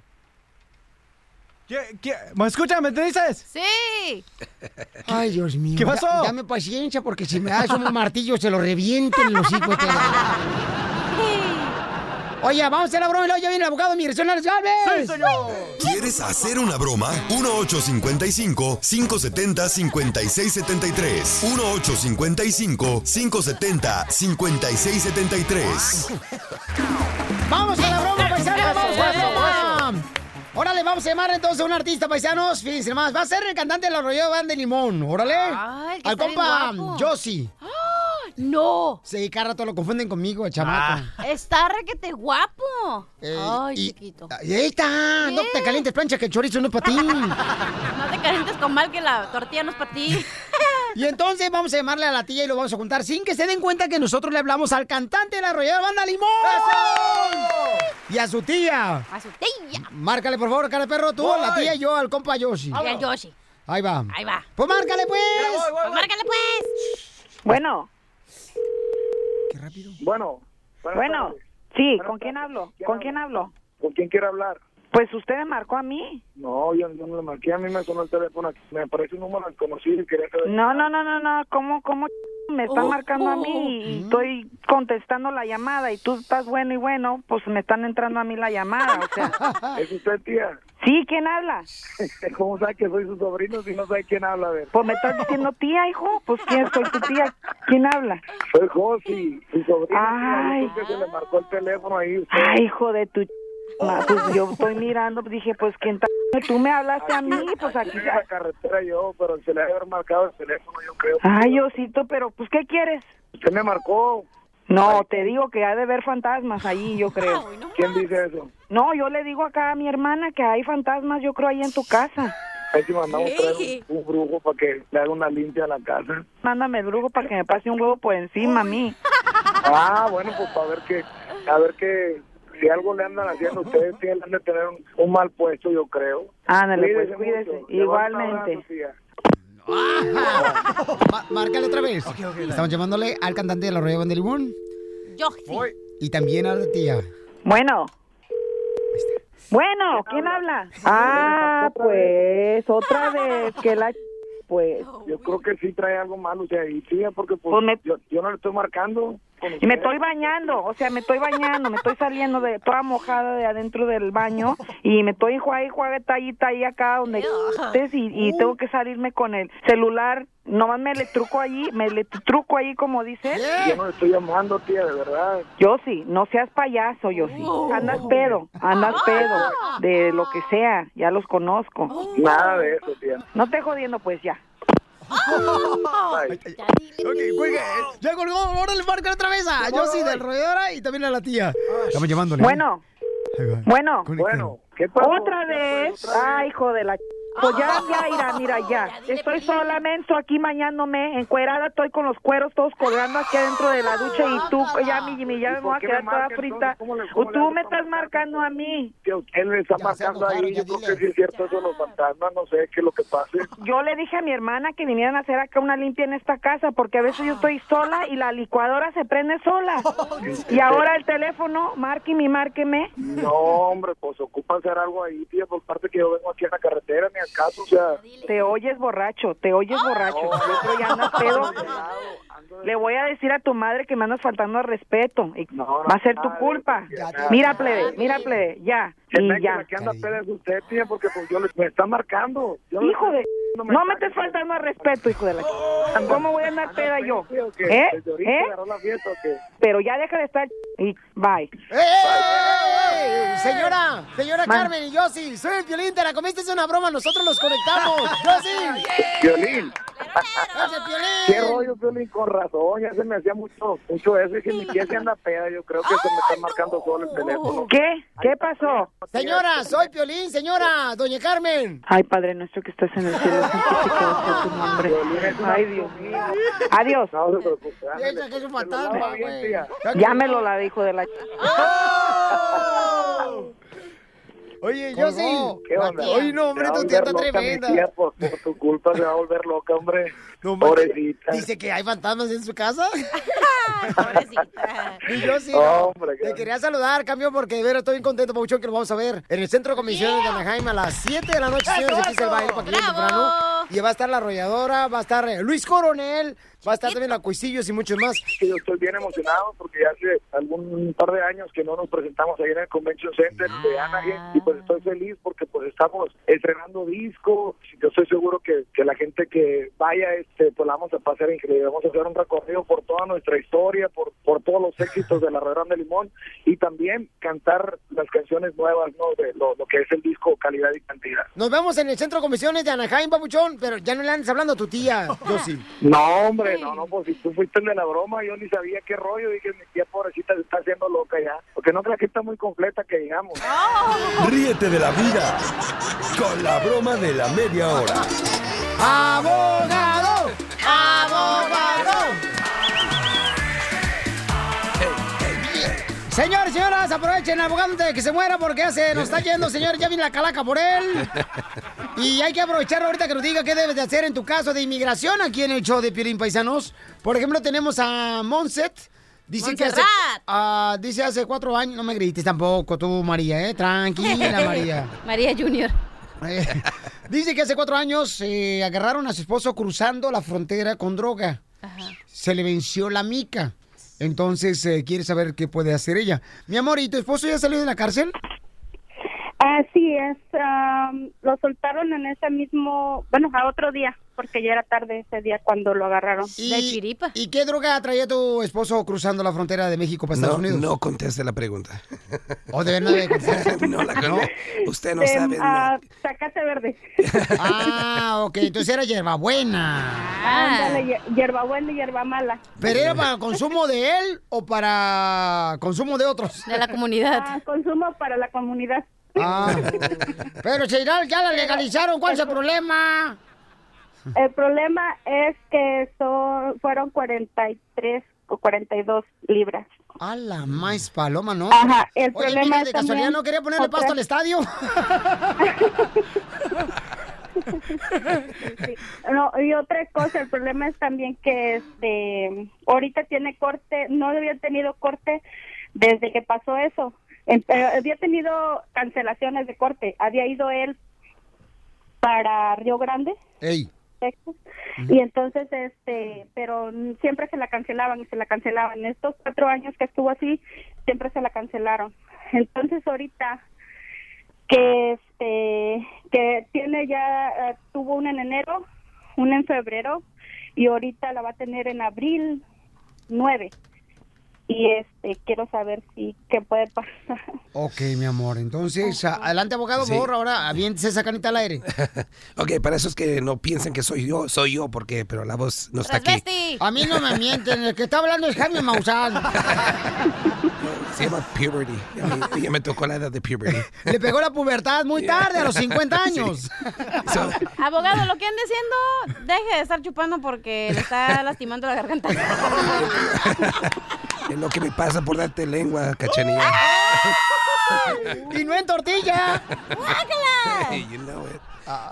¿Qué, qué? ¿Me escuchas? ¿Me dices? Sí. <laughs> Ay, Dios mío. ¿Qué pasó? Da- dame paciencia, porque si me das un martillo se lo reviento en los hijos. <laughs> Oye, vamos a hacer la broma y luego ya viene el abogado de migración, Alex Galvez. ¿Quieres hacer una broma? 1-855-570-5673. 1-855-570-5673. Vamos a la broma, paisanos, vamos a la broma. Órale, vamos a llamar entonces a un artista, paisanos. Fíjense más, va a ser el cantante de la Arroyo Van de Limón. Órale. Ay, Al compa. Josie. No. Sí, cada rato lo confunden conmigo, el chamaco. Está requete guapo. Eh, Ay, y- chiquito. Ahí está. No te calientes plancha que el chorizo no es para ti. <laughs> No te calientes con mal que la tortilla no es para ti. <laughs> Y entonces vamos a llamarle a la tía y lo vamos a juntar sin que se den cuenta que nosotros le hablamos al cantante de la Arrolladora Banda Limón. Y a su tía. A su tía. Márcale, por favor, cara de perro, tú, a la Voy. tía y yo al compa Yoshi. Y al Yoshi. Ahí va. Ahí va. Pues márcale, pues. Pues márcale, pues. Bueno. Rápido. Bueno. Bueno, tardes. sí, Buenas ¿con quién hablo? ¿Quién ¿Con quién hablo? ¿Con quién quiere hablar? Pues usted me marcó a mí. No, yo, yo no le marqué. A mí me sonó el teléfono. Me aparece un número desconocido y quería saber. No, no, no, no, no, ¿cómo, cómo me están Oh, marcando a oh. mí y estoy contestando la llamada y tú estás bueno y bueno, pues me están entrando a mí la llamada, o sea. <laughs> ¿Es usted, tía? Sí, ¿quién habla? <laughs> ¿Cómo sabe que soy su sobrino si no sabe quién habla? A ver. Pues me estás diciendo tía, hijo. Pues quién soy tu tía. ¿Quién habla? Soy Josi, su sobrino. Ay. Creo que se le marcó el teléfono ahí. usted. Ay, hijo de tu... ma, Pues yo estoy mirando, dije, pues quién ta- Tú me hablaste a mí, pues aquí... en la carretera yo, pero se le ha haber marcado el teléfono, yo creo. Ay, Osito, pero pues ¿qué quieres? Usted me marcó. No, te digo que ha de ver fantasmas ahí, yo creo. ¿Quién dice eso? No, yo le digo acá a mi hermana que hay fantasmas, yo creo, ahí en tu casa. Ahí si mandamos traer un, un brujo para que le haga una limpia a la casa. Mándame el brujo para que me pase un huevo por encima a mí. Ah, bueno, pues para ver que, a ver que si algo le andan haciendo ustedes, tienen de tener un, un mal puesto, yo creo. Ándale, pues Cuídese mucho. Igualmente. tía. Ma- márcale otra vez. Estamos llamándole al cantante de la Roya de Limón Yo y también a la tía. Bueno. Bueno, ¿quién habla? Ah, pues otra vez que la... <laughs> Pues... Yo creo que sí trae algo malo, o sea, y sí, porque pues, Pues me- yo, yo no le estoy marcando. Y me estoy bañando, o sea, me estoy bañando, me estoy saliendo de toda mojada de adentro del baño y me estoy enjuague, enjuague, tallita ahí acá donde estés y, y tengo que salirme con el celular, nomás me le truco allí, me le truco ahí como dices. Yo no le estoy llamando, tía, de verdad. Yo sí, no seas payaso, yo sí. Andas pedo, andas pedo, de lo que sea, ya los conozco. Nada de eso, tía. No te jodiendo, pues ya. Bye. Ok, cuelgue. Ya colgó, ahora le marca otra vez a yo sí del roedora y también a la tía. Estamos llamándole. Bueno, bueno, Bueno, ¿qué otra vez. Ay, hijo de la... ch- Pues ya, ya, irá, mira, ya. Estoy sola, menso, aquí mañándome, encuerada, estoy con los cueros todos colgando aquí adentro de la ducha y tú, ya, mi, mi, ya me voy a quedar me toda frita. entonces? ¿Cómo le- cómo O le tú me estás marcando a mí. Que él le está marcando ahí, yo creo que sí es cierto eso de los fantasmas, no sé qué es lo que pase. Yo le dije a mi hermana que vinieran a hacer acá una limpia en esta casa porque a veces yo estoy sola y la licuadora se prende sola. <laughs> Y ahora el teléfono, márqueme y márqueme. No, hombre, pues ocupa hacer algo ahí, tía, por parte que yo vengo aquí en la carretera, ni acaso, o sea... Te oyes borracho, te oyes borracho. Yo creo ya andas pedo. <laughs> Le voy a decir a tu madre que me andas faltando al respeto. Y va a ser tu culpa. Mira, plebe, mira, plebe, ya. Se Y me ya. que anda peda es usted, tía, porque pues yo le, me está marcando. Yo le- Hijo de... No me estés faltando al respeto, hijo de la... ¿Cómo voy a andar peda yo? ¿O qué? ¿Eh? ¿Desde ahorita ¿Eh? agarró la fiesta o qué? Pero ya deja de estar... Y bye. ¡Eh, eh, eh! Señora, señora Man. Carmen y yo sí, soy el Piolín, te la comiste, es una broma, nosotros los conectamos. Yo sí. Violín. ¡Ese Piolín! ¿Qué rollo, Violín? Con razón, ya se me hacía mucho, mucho eso. Dije, mi tía se anda peda, yo creo que se me está marcando solo el teléfono. ¿Qué? ¿Qué pasó? Señora, soy Piolín, señora, doña Carmen. Ay, Padre nuestro que estás en el cielo, <laughs> santificado sea tu nombre. Ay, Dios mío. Adiós. No se preocupe. Piensa que es un fantasma, güey. Ya me lo la dijo de la... Oye, yo sí. ¿Qué onda? Oye, no, hombre, Se tu tía está tremenda. tía, por, por tu culpa se va a volver loca, hombre. <laughs> No. Pobrecita. Dice que hay fantasmas en su casa. <laughs> Y yo sí, hombre, Te quería saludar, cambio, porque de veras estoy bien contento, Pauchón, que lo vamos a ver en el Centro de Comisiones de Anaheim a las 7 de la noche, señores. Aquí está el baile para que lleguen temprano. Y va a estar la arrolladora, va a estar eh, Luis Coronel, va a estar también la Cuisillos y muchos más. Sí, yo estoy bien emocionado porque ya hace algún par de años que no nos presentamos ahí en el Convention Center de Anaheim y pues estoy feliz porque pues estamos estrenando disco. Yo estoy seguro que, que la gente que vaya, este, pues la vamos a pasar increíble. Vamos a hacer un recorrido por toda nuestra historia, por, por todos los éxitos de la Redón de Limón y también cantar las canciones nuevas, ¿no? De lo, lo que es el disco Calidad y Cantidad. Nos vemos en el Centro de Comisiones de Anaheim, Papuchón, pero ya no le andes hablando a tu tía. <laughs> Yo sí. No, hombre, no, no, pues si tú fuiste el de la broma, yo ni sabía qué rollo. Dije, mi tía pobrecita se está haciendo loca ya. Porque no creo que está muy completa, que digamos. <laughs> Ríete de la vida con la broma de la media hora. ¡Abogado! ¡Abogado! Señores, señoras, aprovechen al abogado antes de que se muera porque ya se nos está yendo, señor. Ya viene la calaca por él. Y hay que aprovechar ahorita que nos diga qué debes de hacer en tu caso de inmigración aquí en el show de Piolín Paisanos. Por ejemplo, tenemos a Monset. Dice que hace, ah, dice hace cuatro años, no me grites tampoco tú, María, ¿eh? Tranquila, María. <laughs> María Junior. Eh, Dice que hace cuatro años eh, agarraron a su esposo cruzando la frontera con droga. Se le venció la mica. Entonces eh, quiere saber qué puede hacer ella. Mi amor, ¿y tu esposo ya salió de la cárcel? Así es, am, lo soltaron en ese mismo, bueno, a otro día, porque ya era tarde ese día cuando lo agarraron. ¿Y, ¿Y qué droga traía tu esposo cruzando la frontera de México para Estados No, Unidos? no conteste la pregunta. ¿O de verdad de contestar? <laughs> no la con- Usted no De, sabe nada. ah, Zacate verde. <laughs> Ah, ok, entonces era hierbabuena. Ándale, hier- hierbabuena y hierba mala. ¿Pero era para consumo de él o para consumo de otros? De la comunidad. Ah, consumo para la comunidad. Ah. Pero Cheiral, ya la legalizaron, ¿cuál es el problema? El problema es que son, fueron 43 o 42 libras. A la más paloma, ¿no? Ajá, el Oye, problema mija, es de casualidad también no quería ponerle otra- pasto al estadio. Sí. <laughs> No, y otra cosa, el problema es también que este ahorita tiene corte, no había tenido corte desde que pasó eso. En- había tenido cancelaciones de corte. Había ido él para Río Grande, Ey. Texas, y entonces este, pero siempre se la cancelaban y se la cancelaban. Estos cuatro años que estuvo así, siempre se la cancelaron. Entonces ahorita que este que tiene ya eh, tuvo una en enero, una en febrero y ahorita la va a tener en abril 9. Y este quiero saber si qué puede pasar. <laughs> Ok, mi amor, entonces, a- adelante, abogado, Sí. por favor, ahora aviéntese esa canita al aire. <laughs> ok, para esos que no piensen que soy yo, soy yo, porque, pero la voz no está aquí. A mí no me mienten, el que está hablando es Jaime Maussan. <laughs> Se llama puberty. Ya me, ya me tocó la edad de puberty. Le pegó la pubertad muy tarde, a los 50 años. Abogado, lo que ande diciendo, deje de estar chupando porque le está lastimando la garganta. Es lo que me pasa por darte lengua, cachanilla. y no en tortilla. <laughs> Hey, you know it.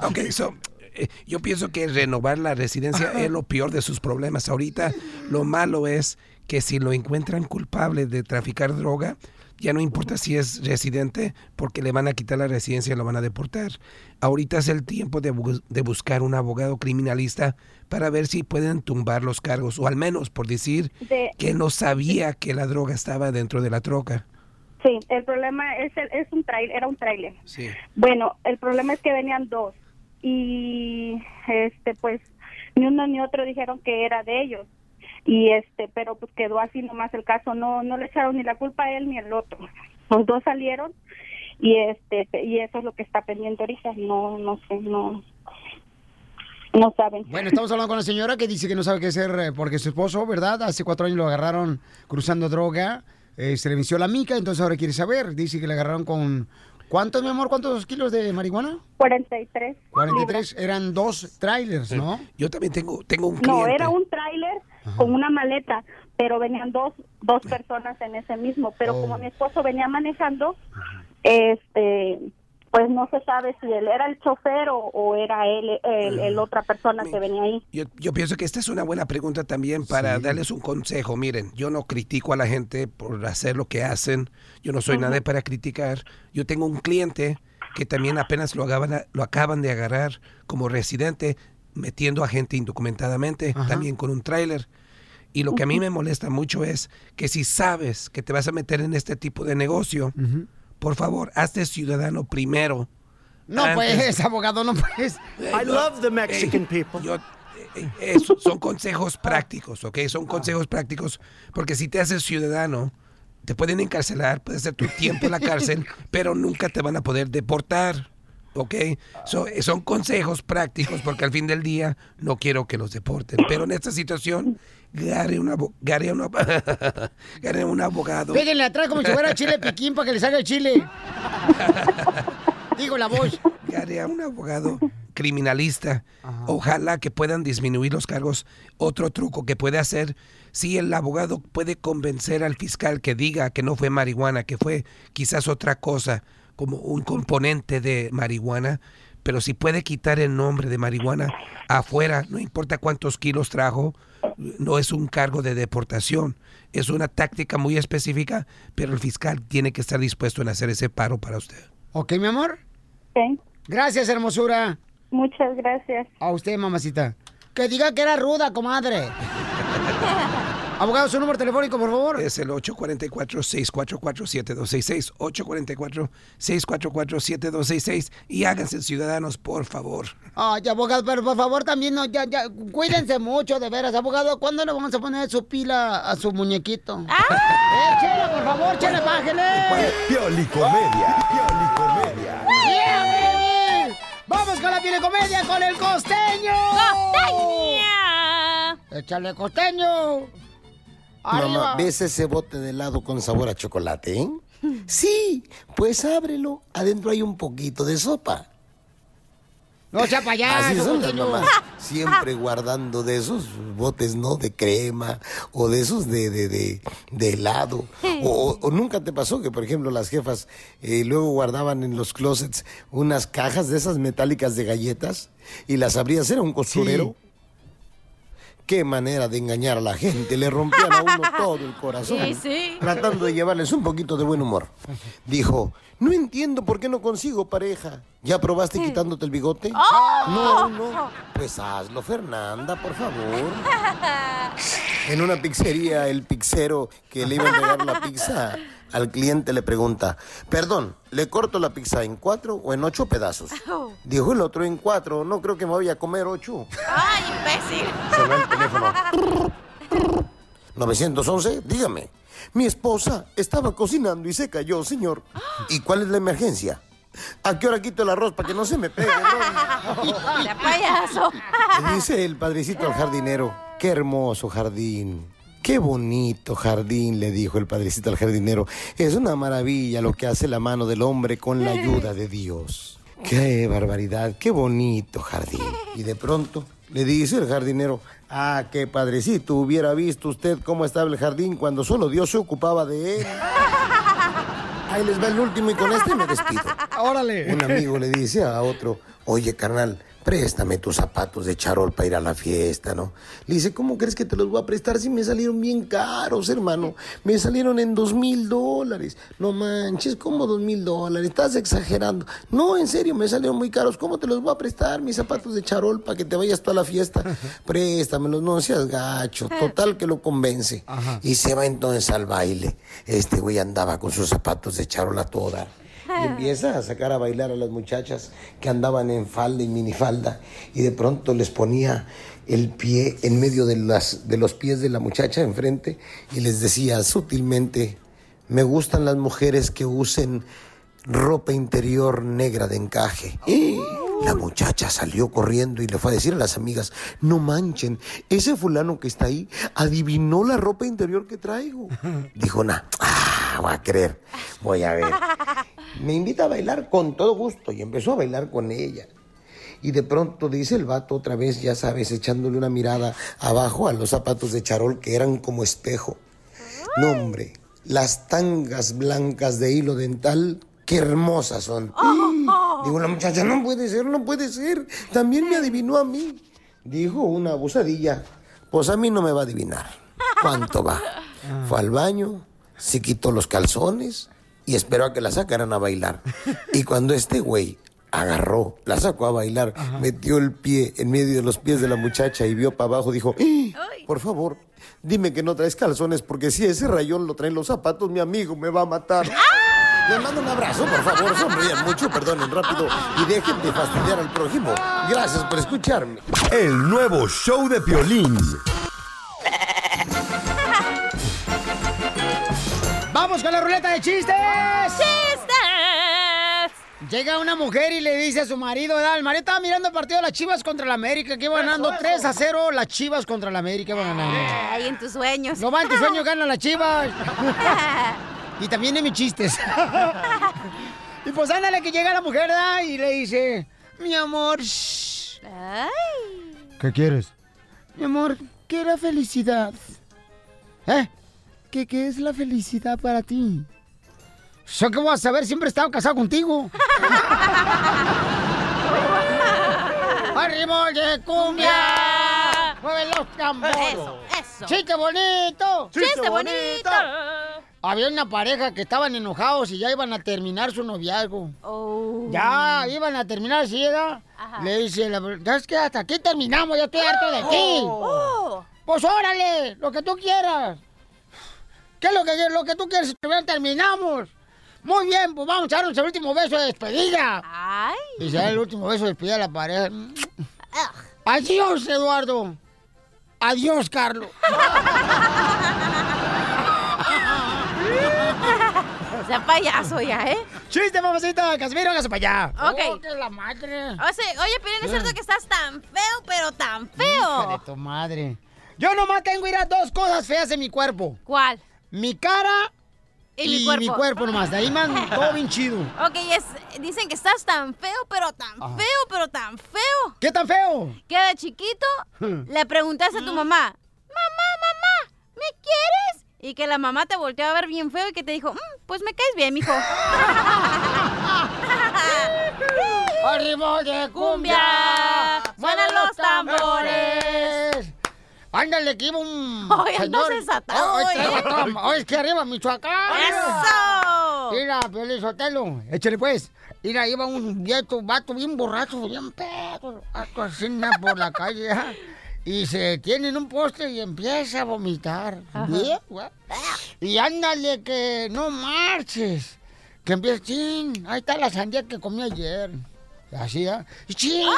Ok, so, eh, yo pienso que renovar la residencia es lo peor de sus problemas. Ahorita lo malo es que si lo encuentran culpable de traficar droga, ya no importa si es residente, porque le van a quitar la residencia y lo van a deportar. Ahorita es el tiempo de, bu- de buscar un abogado criminalista para ver si pueden tumbar los cargos, o al menos por decir De- que no sabía que la droga estaba dentro de la troca. Sí, el problema es el- es un trailer, era un trailer. Sí. Bueno, el problema es que venían dos y este pues ni uno ni otro dijeron que era de ellos y este pero pues quedó así nomás el caso no no le echaron ni la culpa a él ni al otro <laughs> los dos salieron y este y eso es lo que está pendiente ahorita no no sé no no saben Bueno, estamos hablando con la señora que dice que no sabe qué hacer eh, porque su esposo, ¿verdad? Hace cuatro años lo agarraron cruzando droga, eh, se le venció la mica, entonces ahora quiere saber. Dice que le agarraron con... ¿Cuántos, mi amor? ¿Cuántos kilos de marihuana? 43 43. Eran dos trailers, ¿no? Yo también tengo, tengo un no era un tráiler con una maleta pero venían dos dos personas en ese mismo pero como mi esposo venía manejando este pues no se sabe si él era el chofer o, o era él el, el otra persona que venía ahí. Yo, yo pienso que esta es una buena pregunta también para darles un consejo. Miren, yo no critico a la gente por hacer lo que hacen. Yo no soy nadie para criticar. Yo tengo un cliente que también apenas lo, acaban, lo acaban de agarrar como residente metiendo a gente indocumentadamente, también con un tráiler. Y lo que a mí me molesta mucho es que si sabes que te vas a meter en este tipo de negocio, por favor, hazte ciudadano primero. No, antes- pues, abogado, no pues. I love the Mexican people. Yo, eh, eh, son- son consejos prácticos, ¿ok? Son consejos prácticos porque si te haces ciudadano, te pueden encarcelar, puedes hacer tu tiempo en la cárcel, <laughs> pero nunca te van a poder deportar, ¿ok? So, son consejos prácticos porque al fin del día no quiero que los deporten. Pero en esta situación, gare, una, abo- gare, una, <laughs> gare un abogado. Péguenle atrás como si fuera chile piquín para que le salga el chile. Digo la voz. Gare a un abogado criminalista. Ojalá que puedan disminuir los cargos. Otro truco que puede hacer, si el abogado puede convencer al fiscal que diga que no fue marihuana, que fue quizás otra cosa, como un componente de marihuana, pero si puede quitar el nombre de marihuana afuera, no importa cuántos kilos trajo, no es un cargo de deportación. Es una táctica muy específica, pero el fiscal tiene que estar dispuesto en hacer ese paro para usted. ¿Ok, mi amor? Sí. Gracias, hermosura. Muchas gracias. A usted, mamacita. Que diga que era ruda, comadre. <laughs> Abogado, su número telefónico, por favor. Es el 844-644-7266. 844-644-7266. Y háganse ciudadanos, por favor. Ay, abogado, pero por favor también, no, ya, ya, cuídense mucho, de veras. Abogado, ¿cuándo le vamos a poner su pila a su muñequito? ¡Ah! ¡Chela, por favor, chela, bájele! Piolicomedia. Piolicomedia. ¡Yeah, baby! ¡Vamos con la piolicomedia con el costeño! ¡Costeña! ¡Échale, costeño! Mamá. ¿ves ese bote de helado con sabor a chocolate, eh? Sí, pues ábrelo. Adentro hay un poquito de sopa. No sea payaso, Así son las mamás, <laughs> siempre guardando de esos botes, ¿no? De crema o de esos de, de, de, de helado. O, o nunca te pasó que, por ejemplo, las jefas eh, luego guardaban en los closets unas cajas de esas metálicas de galletas y las abrías, era un costurero. Qué manera de engañar a la gente, le rompían a uno <laughs> todo el corazón. Sí, sí. Tratando de llevarles un poquito de buen humor. Dijo, no entiendo por qué no consigo pareja. ¿Ya probaste quitándote el bigote? ¡Oh! No, no. Pues hazlo, Fernanda, por favor. <laughs> En una pizzería, el pizzero que le iba a entregar la pizza al cliente le pregunta, perdón, ¿le corto la pizza en cuatro o en ocho pedazos? <laughs> Dijo el otro en cuatro, no creo que me vaya a comer ocho. ¡Ay, imbécil! <laughs> Sonó el teléfono. <laughs> 911, dígame. Mi esposa estaba cocinando y se cayó, señor. ¿Y cuál es la emergencia? ¿A qué hora quito el arroz para que no se me pegue? ¡Ya payaso! Dice el padrecito al jardinero, qué hermoso jardín. Qué bonito jardín, le dijo el padrecito al jardinero. Es una maravilla lo que hace la mano del hombre con la ayuda de Dios. Qué barbaridad, qué bonito jardín. Y de pronto le dice el jardinero, ah, qué padrecito, hubiera visto usted cómo estaba el jardín cuando solo Dios se ocupaba de él. <laughs> Ahí les va el último y con este me despido. Órale. Un amigo le dice a otro, oye carnal, préstame tus zapatos de charol para ir a la fiesta, ¿no? Le dice, ¿cómo crees que te los voy a prestar si me salieron bien caros, hermano? Me salieron en dos mil dólares. No manches, ¿cómo dos mil dólares? Estás exagerando. No, en serio, me salieron muy caros. ¿Cómo te los voy a prestar, mis zapatos de charol, para que te vayas toda la fiesta? <laughs> Préstamelos, no seas gacho. Total que lo convence. Y se va entonces al baile. Este güey andaba con sus zapatos de charol a toda. Y empieza a sacar a bailar a las muchachas que andaban en falda y minifalda y de pronto les ponía el pie en medio de, las, de los pies de la muchacha enfrente y les decía sutilmente, me gustan las mujeres que usen ropa interior negra de encaje. Y la muchacha salió corriendo y le fue a decir a las amigas, no manchen, ese fulano que está ahí adivinó la ropa interior que traigo. <laughs> Dijo, nah, ah, va a creer, voy a ver. <laughs> Me invita a bailar con todo gusto y empezó a bailar con ella. Y de pronto dice el vato otra vez, ya sabes, echándole una mirada abajo a los zapatos de charol que eran como espejo. No, hombre, las tangas blancas de hilo dental, qué hermosas son. Digo, la muchacha, no puede ser, no puede ser. También me adivinó a mí. Dijo una abusadilla, pues a mí no me va a adivinar. ¿Cuánto va? Fue al baño, se quitó los calzones y esperó a que la sacaran a bailar. Y cuando este güey agarró, la sacó a bailar, metió el pie en medio de los pies de la muchacha y vio para abajo, dijo, "¡Ih! por favor, dime que no traes calzones, porque si ese rayón lo traen los zapatos, mi amigo me va a matar. Les mando un abrazo, por favor, sonrían mucho, perdonen rápido y dejen de fastidiar al prójimo. Gracias por escucharme. El nuevo show de Piolín. ¡Vamos con la ruleta de chistes! ¡Chistes! Llega una mujer y le dice a su marido, ¿verdad? el marido estaba mirando el partido de las Chivas contra la América, que iba ganando 3 a 0 las Chivas contra la América, iban ganando. Ahí en tus sueños. No va en tus sueños, ganan las Chivas. <laughs> y también en mis chistes. <laughs> y pues ándale que llega la mujer, ¿verdad? Y le dice, mi amor, shh. ¿Qué quieres? Mi amor, ¿qué es la felicidad? ¿Eh? ¿Qué, ¿Qué es la felicidad para ti? ¿Yo qué voy a saber? Siempre he estado casado contigo. <laughs> ¡Arriba de cumbia! ¡Mueve los tambores! Eso, eso. ¡Chiste bonito! ¡Chiste bonito! Había una pareja que estaban enojados y ya iban a terminar su noviazgo. Oh. Ya iban a terminar, ¿sí? ¿verdad? Le dice, la, ¿sabes qué? Hasta aquí terminamos, ya estoy harto de ti. Oh. Pues órale, lo que tú quieras. ¿Qué es lo que, lo que tú quieres? Primero terminamos. Muy bien, pues vamos a darnos el último beso de despedida. Ay. Y se da el último beso de despedida a la pareja. Adiós, Eduardo. Adiós, Carlos. <laughs> Sea payaso ya, ¿eh? ¡Chiste, mamacita! ¡Casimiro, hágase para allá! Ok. Oh, que la madre! O sea, oye, Piolín, es cierto que estás tan feo, pero tan Hija de feo. tu madre. Yo nomás tengo, ir a dos cosas feas en mi cuerpo. ¿Cuál? Mi cara Y y, mi cuerpo. mi cuerpo nomás. De ahí más todo bien chido. Ok, es, dicen que estás tan feo, pero tan Ajá. feo, pero tan feo. ¿Qué tan feo? Que de chiquito le preguntaste a tu mamá, mamá, mamá, ¿me quieres? Y que la mamá te volteó a ver bien feo y que te dijo, "Mm, pues me caes bien, mijo. <laughs> ¡Arriba de cumbia! ¡Suenan los tambores! Ándale, que iba un andas señor. desatado hoy, ¿eh? todo- ay, es que arriba, Michoacán. ¡Eso! Mira, Piolín Sotelo, échale pues. Mira, iba un viejo, vato bien borracho, bien pedo, vato así na, por la calle, ¿ah? Y se tiene en un poste y empieza a vomitar. Y ándale que no marches. Que empieza, chin, ahí está la sandía que comí ayer. Así, ¿ah? Y chin.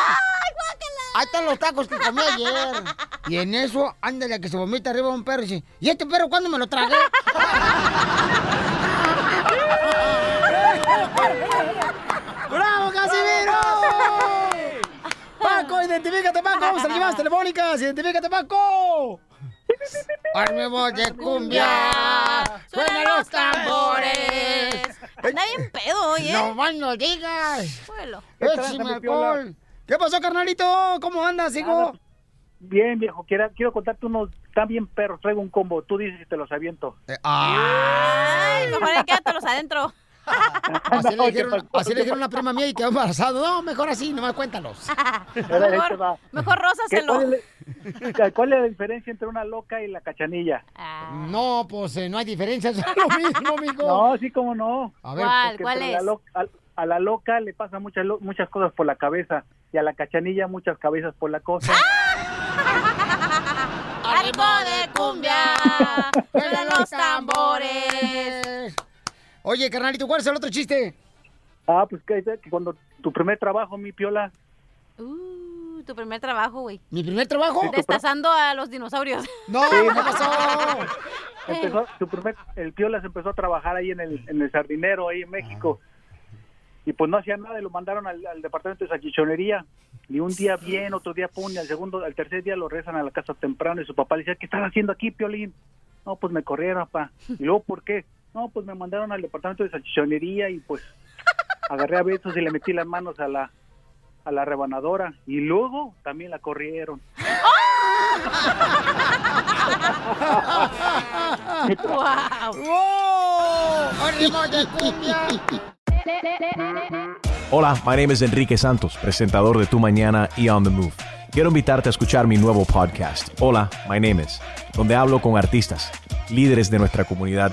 Ahí están los tacos que comí ayer. Y en eso, ándale que se vomita arriba un perro y dice, ¿y este perro cuándo me lo tragué? <laughs> ¡Bravo, Casimiro! ¡Paco, identifícate, Paco! ¡Vamos a las llamadas telefónicas! ¡Identifícate, Paco! ¡Armemos de cumbia! ¡Suenan los tambores! Anda bien pedo hoy, ¿eh? ¡No más no digas! Suelo. ¡Échame alcohol! ¿Qué pasó, carnalito? ¿Cómo andas, hijo? Nada. Bien, viejo, quiero, quiero contarte unos tan bien perros. Traigo un combo. Tú dices si te los aviento. Ay, mejor ya quédatelos adentro. <laughs> Así le No, dijeron, ¿qué pasó? así le dijeron a una prima mía y quedó embarazado. No, mejor así, nomás cuéntalos. <laughs> Mejor ¿Qué- rósaselo. ¿Cuál es, la, cuál es la diferencia entre una loca y la cachanilla? No, pues eh, no hay diferencia, <laughs> es lo mismo, mijo. No, sí, cómo no. A ver. ¿Cuál? Porque ¿Cuál entre la es? a, a la loca le pasan muchas muchas cosas por la cabeza y a la cachanilla muchas cabezas por la cosa. ¡Ritmo de cumbia! ¡Suenan los tambores! Oye, carnalito, ¿cuál es el otro chiste? Ah, pues que, que cuando tu primer trabajo, mi piola, Uh, tu primer trabajo, güey. ¿Mi primer trabajo? Destazando a los dinosaurios. <laughs> No, Sí, ¿qué no. pasó? <laughs> empezó, su primer, el piola se empezó a trabajar ahí en el, en el sardinero, ahí en México. Y pues no hacía nada y lo mandaron al, al departamento de salchichonería. Y un día bien, otro día pum, y al segundo, al tercer día lo regresan a la casa temprano y su papá le dice, ¿qué estás haciendo aquí, Piolín? No, pues me corrieron, papá. Y luego, ¿por qué? No, pues me mandaron al departamento de salchichonería y pues <laughs> agarré a besos y le metí las manos a la a la rebanadora y luego también la corrieron. ¡Wow! ¡Ritmo de cumbia! Hola, my name is Enrique Santos, presentador de Tu Mañana y On the Move. Quiero invitarte a escuchar mi nuevo podcast, Hola, my name is, donde hablo con artistas, líderes de nuestra comunidad